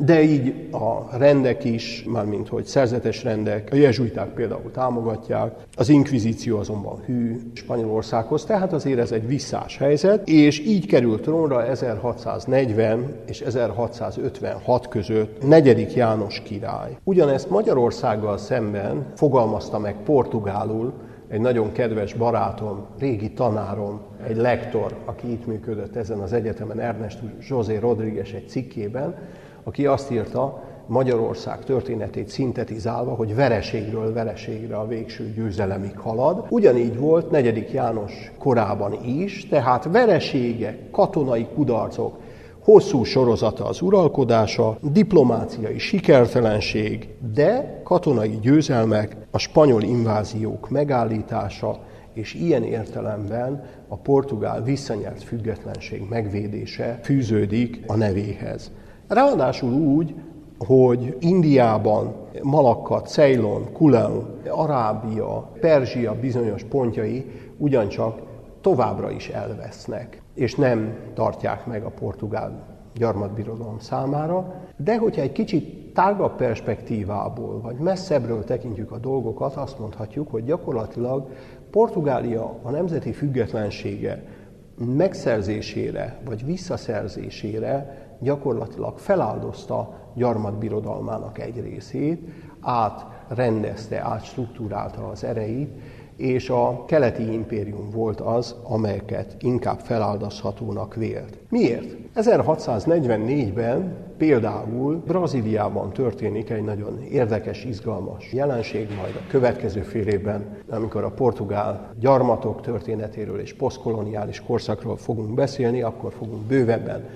de így a rendek is, mármint hogy szerzetes rendek, a jezsuiták például támogatják, az inkvizíció azonban hű Spanyolországhoz, tehát azért ez egy visszás helyzet, és így került trónra 1640 és 1656 között negyedik János király. Ugyanezt Magyarországgal szemben fogalmazta meg portugálul egy nagyon kedves barátom, régi tanárom, egy lektor, aki itt működött ezen az egyetemen, Ernest José Rodríguez egy cikkében, aki azt írta, Magyarország történetét szintetizálva, hogy vereségről vereségre a végső győzelemig halad. Ugyanígy volt negyedik János korában is, tehát vereségek, katonai kudarcok, hosszú sorozata az uralkodása, diplomáciai sikertelenség, de katonai győzelmek, a spanyol inváziók megállítása, és ilyen értelemben a portugál visszanyert függetlenség megvédése fűződik a nevéhez. Ráadásul úgy, hogy Indiában, Malakkat, Ceylon, Kulen, Arábia, Perzsia bizonyos pontjai ugyancsak továbbra is elvesznek, és nem tartják meg a portugál gyarmatbirodalom számára, de hogyha egy kicsit tágabb perspektívából, vagy messzebbről tekintjük a dolgokat, azt mondhatjuk, hogy gyakorlatilag Portugália a nemzeti függetlensége megszerzésére, vagy visszaszerzésére gyakorlatilag feláldozta gyarmatbirodalmának egy részét, átrendezte, átstruktúrálta az ereit, és a keleti impérium volt az, amelyeket inkább feláldozhatónak vélt. Miért? 1644-ben például Brazíliában történik egy nagyon érdekes, izgalmas jelenség, majd a következő fél évben, amikor a portugál gyarmatok történetéről és posztkoloniális korszakról fogunk beszélni, akkor fogunk bővebben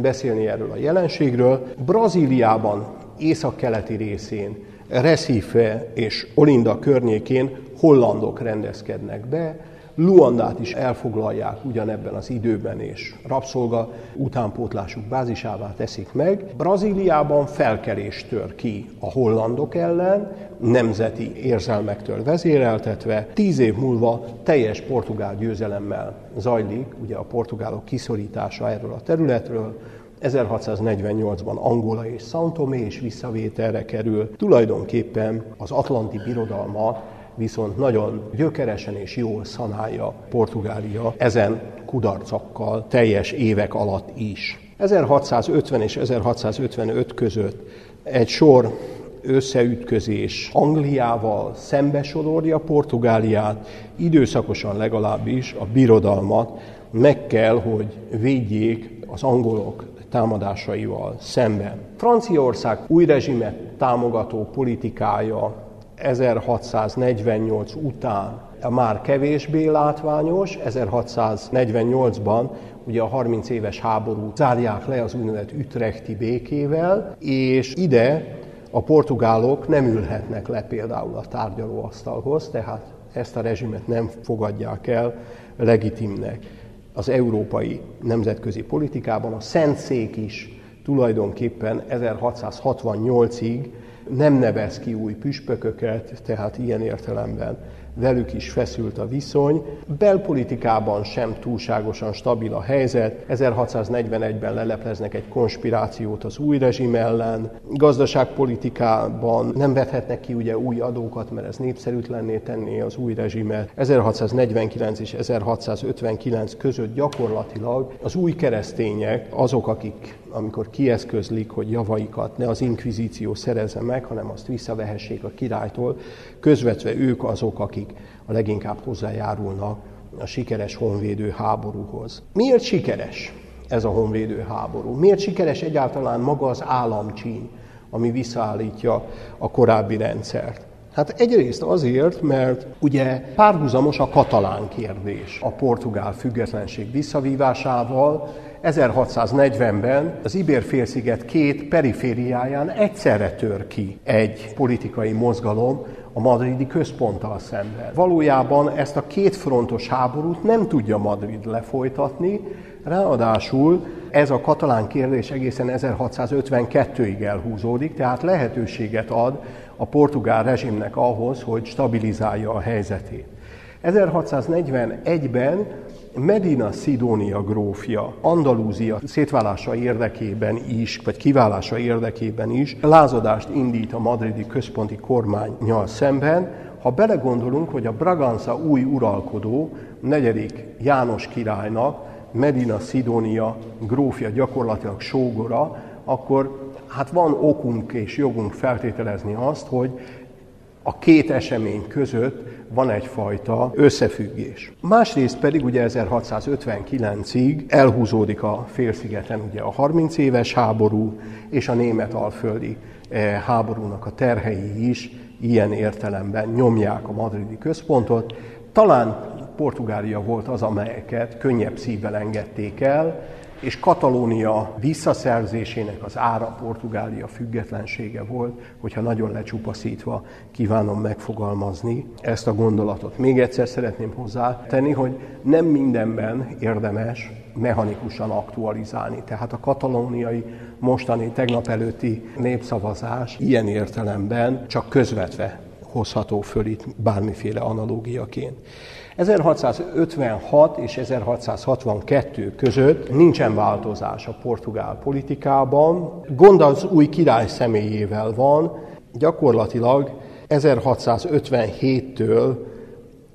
beszélni erről a jelenségről. Brazíliában, észak-keleti részén, Recife és Olinda környékén hollandok rendezkednek be, Luandát is elfoglalják ugyanebben az időben, és rabszolga utánpótlásuk bázisává teszik meg. Brazíliában felkelés tör ki a hollandok ellen, nemzeti érzelmektől vezéreltetve. Tíz év múlva teljes portugál győzelemmel zajlik, ugye a portugálok kiszorítása erről a területről, 1648-ban Angola és São Tomé is visszavételre kerül. Tulajdonképpen az Atlanti Birodalma viszont nagyon gyökeresen és jól szanálja Portugália ezen kudarcokkal teljes évek alatt is. 1650 és 1655 között egy sor összeütközés Angliával szembesodorja Portugáliát, időszakosan legalábbis a birodalmat meg kell, hogy védjék az angolok támadásaival szemben. Franciaország új rezsimet támogató politikája 1648 után már kevésbé látványos, 1648-ban ugye a 30 éves háború zárják le az úgynevezett ütrechti békével, és ide a portugálok nem ülhetnek le például a tárgyalóasztalhoz, tehát ezt a rezsimet nem fogadják el legitimnek. Az európai nemzetközi politikában a Szentszék is tulajdonképpen 1668-ig nem nevez ki új püspököket, tehát ilyen értelemben velük is feszült a viszony. Belpolitikában sem túlságosan stabil a helyzet. 1641-ben lelepleznek egy konspirációt az új rezsim ellen. Gazdaságpolitikában nem vethetnek ki ugye új adókat, mert ez népszerűtlenné tenné az új rezsimet. 1649 és 1659 között gyakorlatilag az új keresztények azok, akik amikor kieszközlik, hogy javaikat ne az inkvizíció szerezze meg, hanem azt visszavehessék a királytól, közvetve ők azok, akik a leginkább hozzájárulnak a sikeres honvédő háborúhoz. Miért sikeres ez a honvédő háború? Miért sikeres egyáltalán maga az államcsíny, ami visszaállítja a korábbi rendszert? Hát egyrészt azért, mert ugye párhuzamos a katalán kérdés a portugál függetlenség visszavívásával, 1640-ben az Ibér-félsziget két perifériáján egyszerre tör ki egy politikai mozgalom a madridi központtal szemben. Valójában ezt a két frontos háborút nem tudja Madrid lefolytatni, ráadásul ez a katalán kérdés egészen 1652-ig elhúzódik, tehát lehetőséget ad a portugál rezsimnek ahhoz, hogy stabilizálja a helyzetét. 1641-ben Medina Szidónia grófja Andalúzia szétválása érdekében is, vagy kiválása érdekében is lázadást indít a madridi központi kormánynyal szemben, ha belegondolunk, hogy a Braganza új uralkodó, negyedik János királynak, Medina Szidónia grófja gyakorlatilag sógora, akkor hát van okunk és jogunk feltételezni azt, hogy a két esemény között van egyfajta összefüggés. Másrészt pedig ugye 1659-ig elhúzódik a félszigeten ugye a 30 éves háború és a német alföldi eh, háborúnak a terhei is ilyen értelemben nyomják a madridi központot. Talán Portugália volt az, amelyeket könnyebb szívvel engedték el, és Katalónia visszaszerzésének az ára Portugália függetlensége volt, hogyha nagyon lecsupaszítva kívánom megfogalmazni ezt a gondolatot. Még egyszer szeretném hozzátenni, hogy nem mindenben érdemes mechanikusan aktualizálni. Tehát a katalóniai mostani, tegnap előtti népszavazás ilyen értelemben csak közvetve hozható föl itt bármiféle analógiaként. 1656 és 1662 között nincsen változás a portugál politikában. Gond az új király személyével van, gyakorlatilag 1657-től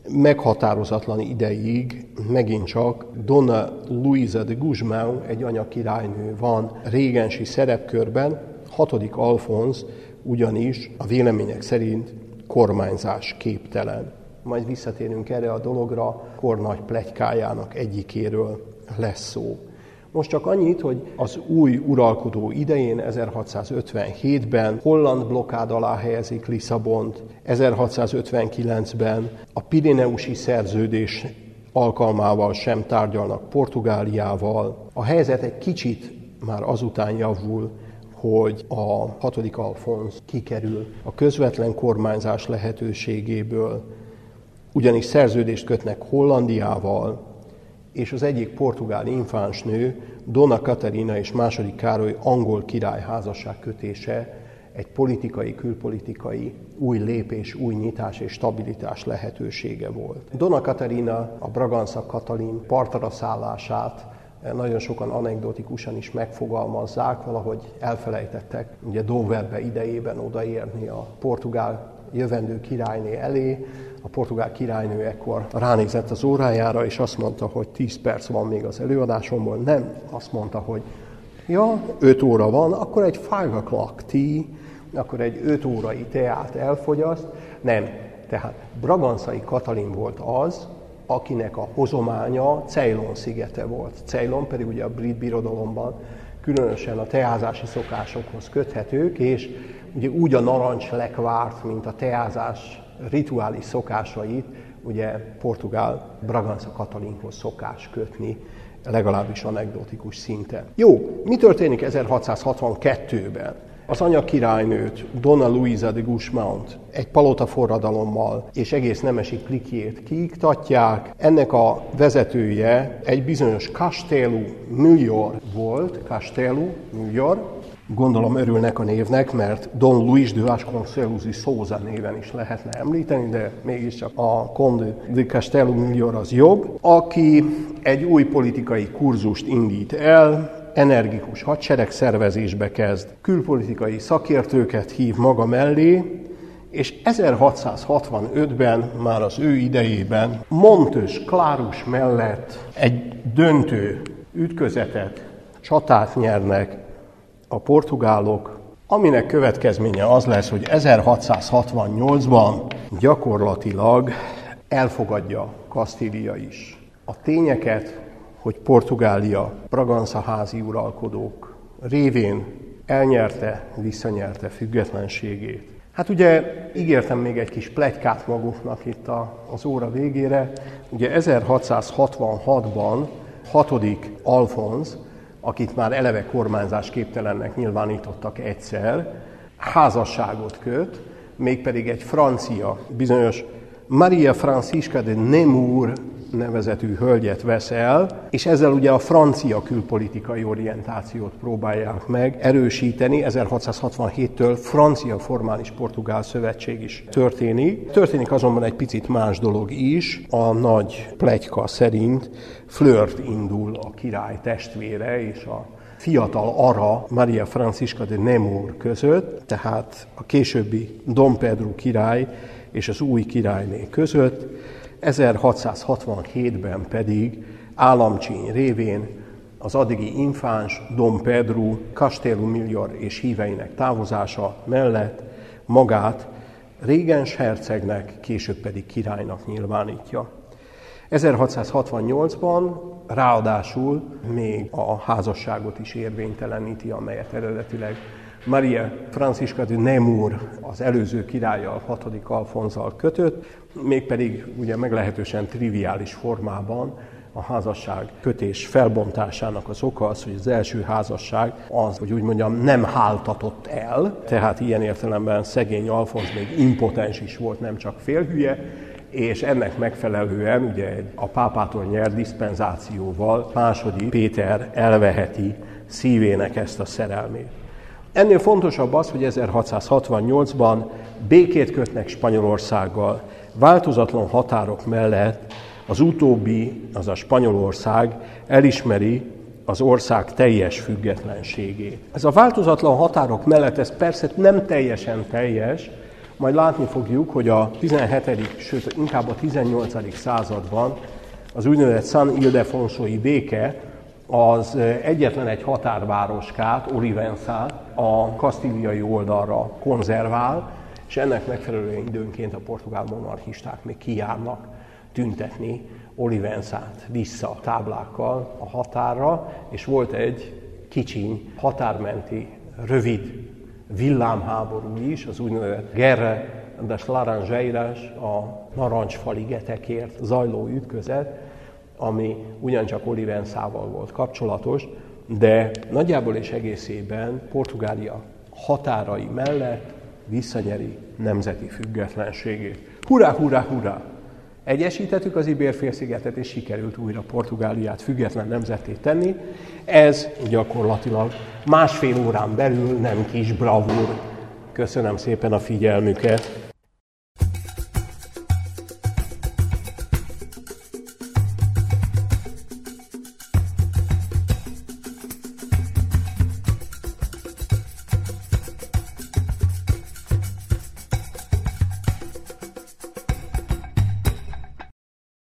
meghatározatlan ideig megint csak Donna Luisa de Guzmán, egy anyakirálynő van régensi szerepkörben, hatodik Alfonz ugyanis a vélemények szerint kormányzás képtelen majd visszatérünk erre a dologra, kor nagy plegykájának egyikéről lesz szó. Most csak annyit, hogy az új uralkodó idején, 1657-ben holland blokkád alá helyezik Lisszabont, 1659-ben a Pirineusi szerződés alkalmával sem tárgyalnak Portugáliával. A helyzet egy kicsit már azután javul, hogy a hatodik Alfonz kikerül a közvetlen kormányzás lehetőségéből, ugyanis szerződést kötnek Hollandiával, és az egyik portugál infánsnő, Donna Katarina és második Károly angol király házasság kötése egy politikai, külpolitikai új lépés, új nyitás és stabilitás lehetősége volt. Donna Katarina, a Braganza Katalin partara szállását nagyon sokan anekdotikusan is megfogalmazzák, valahogy elfelejtettek ugye Doverbe idejében odaérni a portugál jövendő királyné elé, a portugál királynő ekkor ránézett az órájára, és azt mondta, hogy 10 perc van még az előadásomból. Nem, azt mondta, hogy ja, 5 óra van, akkor egy 5 o'clock tea, akkor egy 5 órai teát elfogyaszt. Nem, tehát Braganszai Katalin volt az, akinek a hozománya Ceylon szigete volt. Ceylon pedig ugye a brit birodalomban különösen a teázási szokásokhoz köthetők, és ugye úgy a narancs lekvárt, mint a teázás rituális szokásait, ugye portugál Braganza Katalinhoz szokás kötni, legalábbis anekdotikus szinten. Jó, mi történik 1662-ben? Az anyakirálynőt, Donna Luisa de Guzmán egy palota forradalommal és egész nemesi klikjét kiiktatják. Ennek a vezetője egy bizonyos Castelu Muyor volt, Castelu Muyor, Gondolom örülnek a névnek, mert Don Luis de Vasconcelos y Souza néven is lehetne említeni, de mégiscsak a Conde de Castelo Millor az jobb, aki egy új politikai kurzust indít el, energikus hadseregszervezésbe kezd, külpolitikai szakértőket hív maga mellé, és 1665-ben, már az ő idejében Montös Klárus mellett egy döntő ütközetet, csatát nyernek a portugálok, aminek következménye az lesz, hogy 1668-ban gyakorlatilag elfogadja Kasztília is. A tényeket, hogy Portugália Braganza házi uralkodók révén elnyerte, visszanyerte függetlenségét. Hát ugye ígértem még egy kis plegykát maguknak itt az óra végére. Ugye 1666-ban hatodik Alfonz, akit már eleve kormányzás képtelennek nyilvánítottak egyszer, házasságot köt, mégpedig egy francia, bizonyos Maria Francisca de Nemours nevezetű hölgyet vesz el, és ezzel ugye a francia külpolitikai orientációt próbálják meg erősíteni. 1667-től francia formális portugál szövetség is történik. Történik azonban egy picit más dolog is. A nagy plegyka szerint flirt indul a király testvére és a fiatal ara Maria Francisca de Nemours között, tehát a későbbi Dom Pedro király és az új királyné között, 1667-ben pedig államcsíny révén az addigi infáns Dom Pedro Castelo Millior és híveinek távozása mellett magát régens hercegnek, később pedig királynak nyilvánítja. 1668-ban ráadásul még a házasságot is érvényteleníti, amelyet eredetileg Maria Francisca de Nemours az előző királlyal, hatodik Alfonzal kötött, mégpedig ugye meglehetősen triviális formában a házasság kötés felbontásának az oka az, hogy az első házasság az, hogy úgy mondjam, nem háltatott el, tehát ilyen értelemben szegény Alfonz még impotens is volt, nem csak félhülye, és ennek megfelelően ugye a pápától nyert diszpenzációval második Péter elveheti szívének ezt a szerelmét. Ennél fontosabb az, hogy 1668-ban békét kötnek Spanyolországgal, változatlan határok mellett az utóbbi, az a Spanyolország elismeri az ország teljes függetlenségét. Ez a változatlan határok mellett, ez persze nem teljesen teljes, majd látni fogjuk, hogy a 17. sőt inkább a 18. században az úgynevezett San Ildefonsói béke az egyetlen egy határvároskát, Olivenzát a kasztíliai oldalra konzervál, és ennek megfelelően időnként a portugál monarchisták még kijárnak tüntetni Olivenzát vissza táblákkal a határra, és volt egy kicsiny határmenti, rövid villámháború is, az úgynevezett Guerre des Laranjeiras, a narancsfaligetekért zajló ütközet, ami ugyancsak Olivenzával volt kapcsolatos, de nagyjából és egészében Portugália határai mellett visszanyeri nemzeti függetlenségét. Hurrá, hurrá, hurrá! Egyesítettük az Ibér-félszigetet, és sikerült újra Portugáliát független nemzeté tenni. Ez gyakorlatilag másfél órán belül nem kis bravúr. Köszönöm szépen a figyelmüket!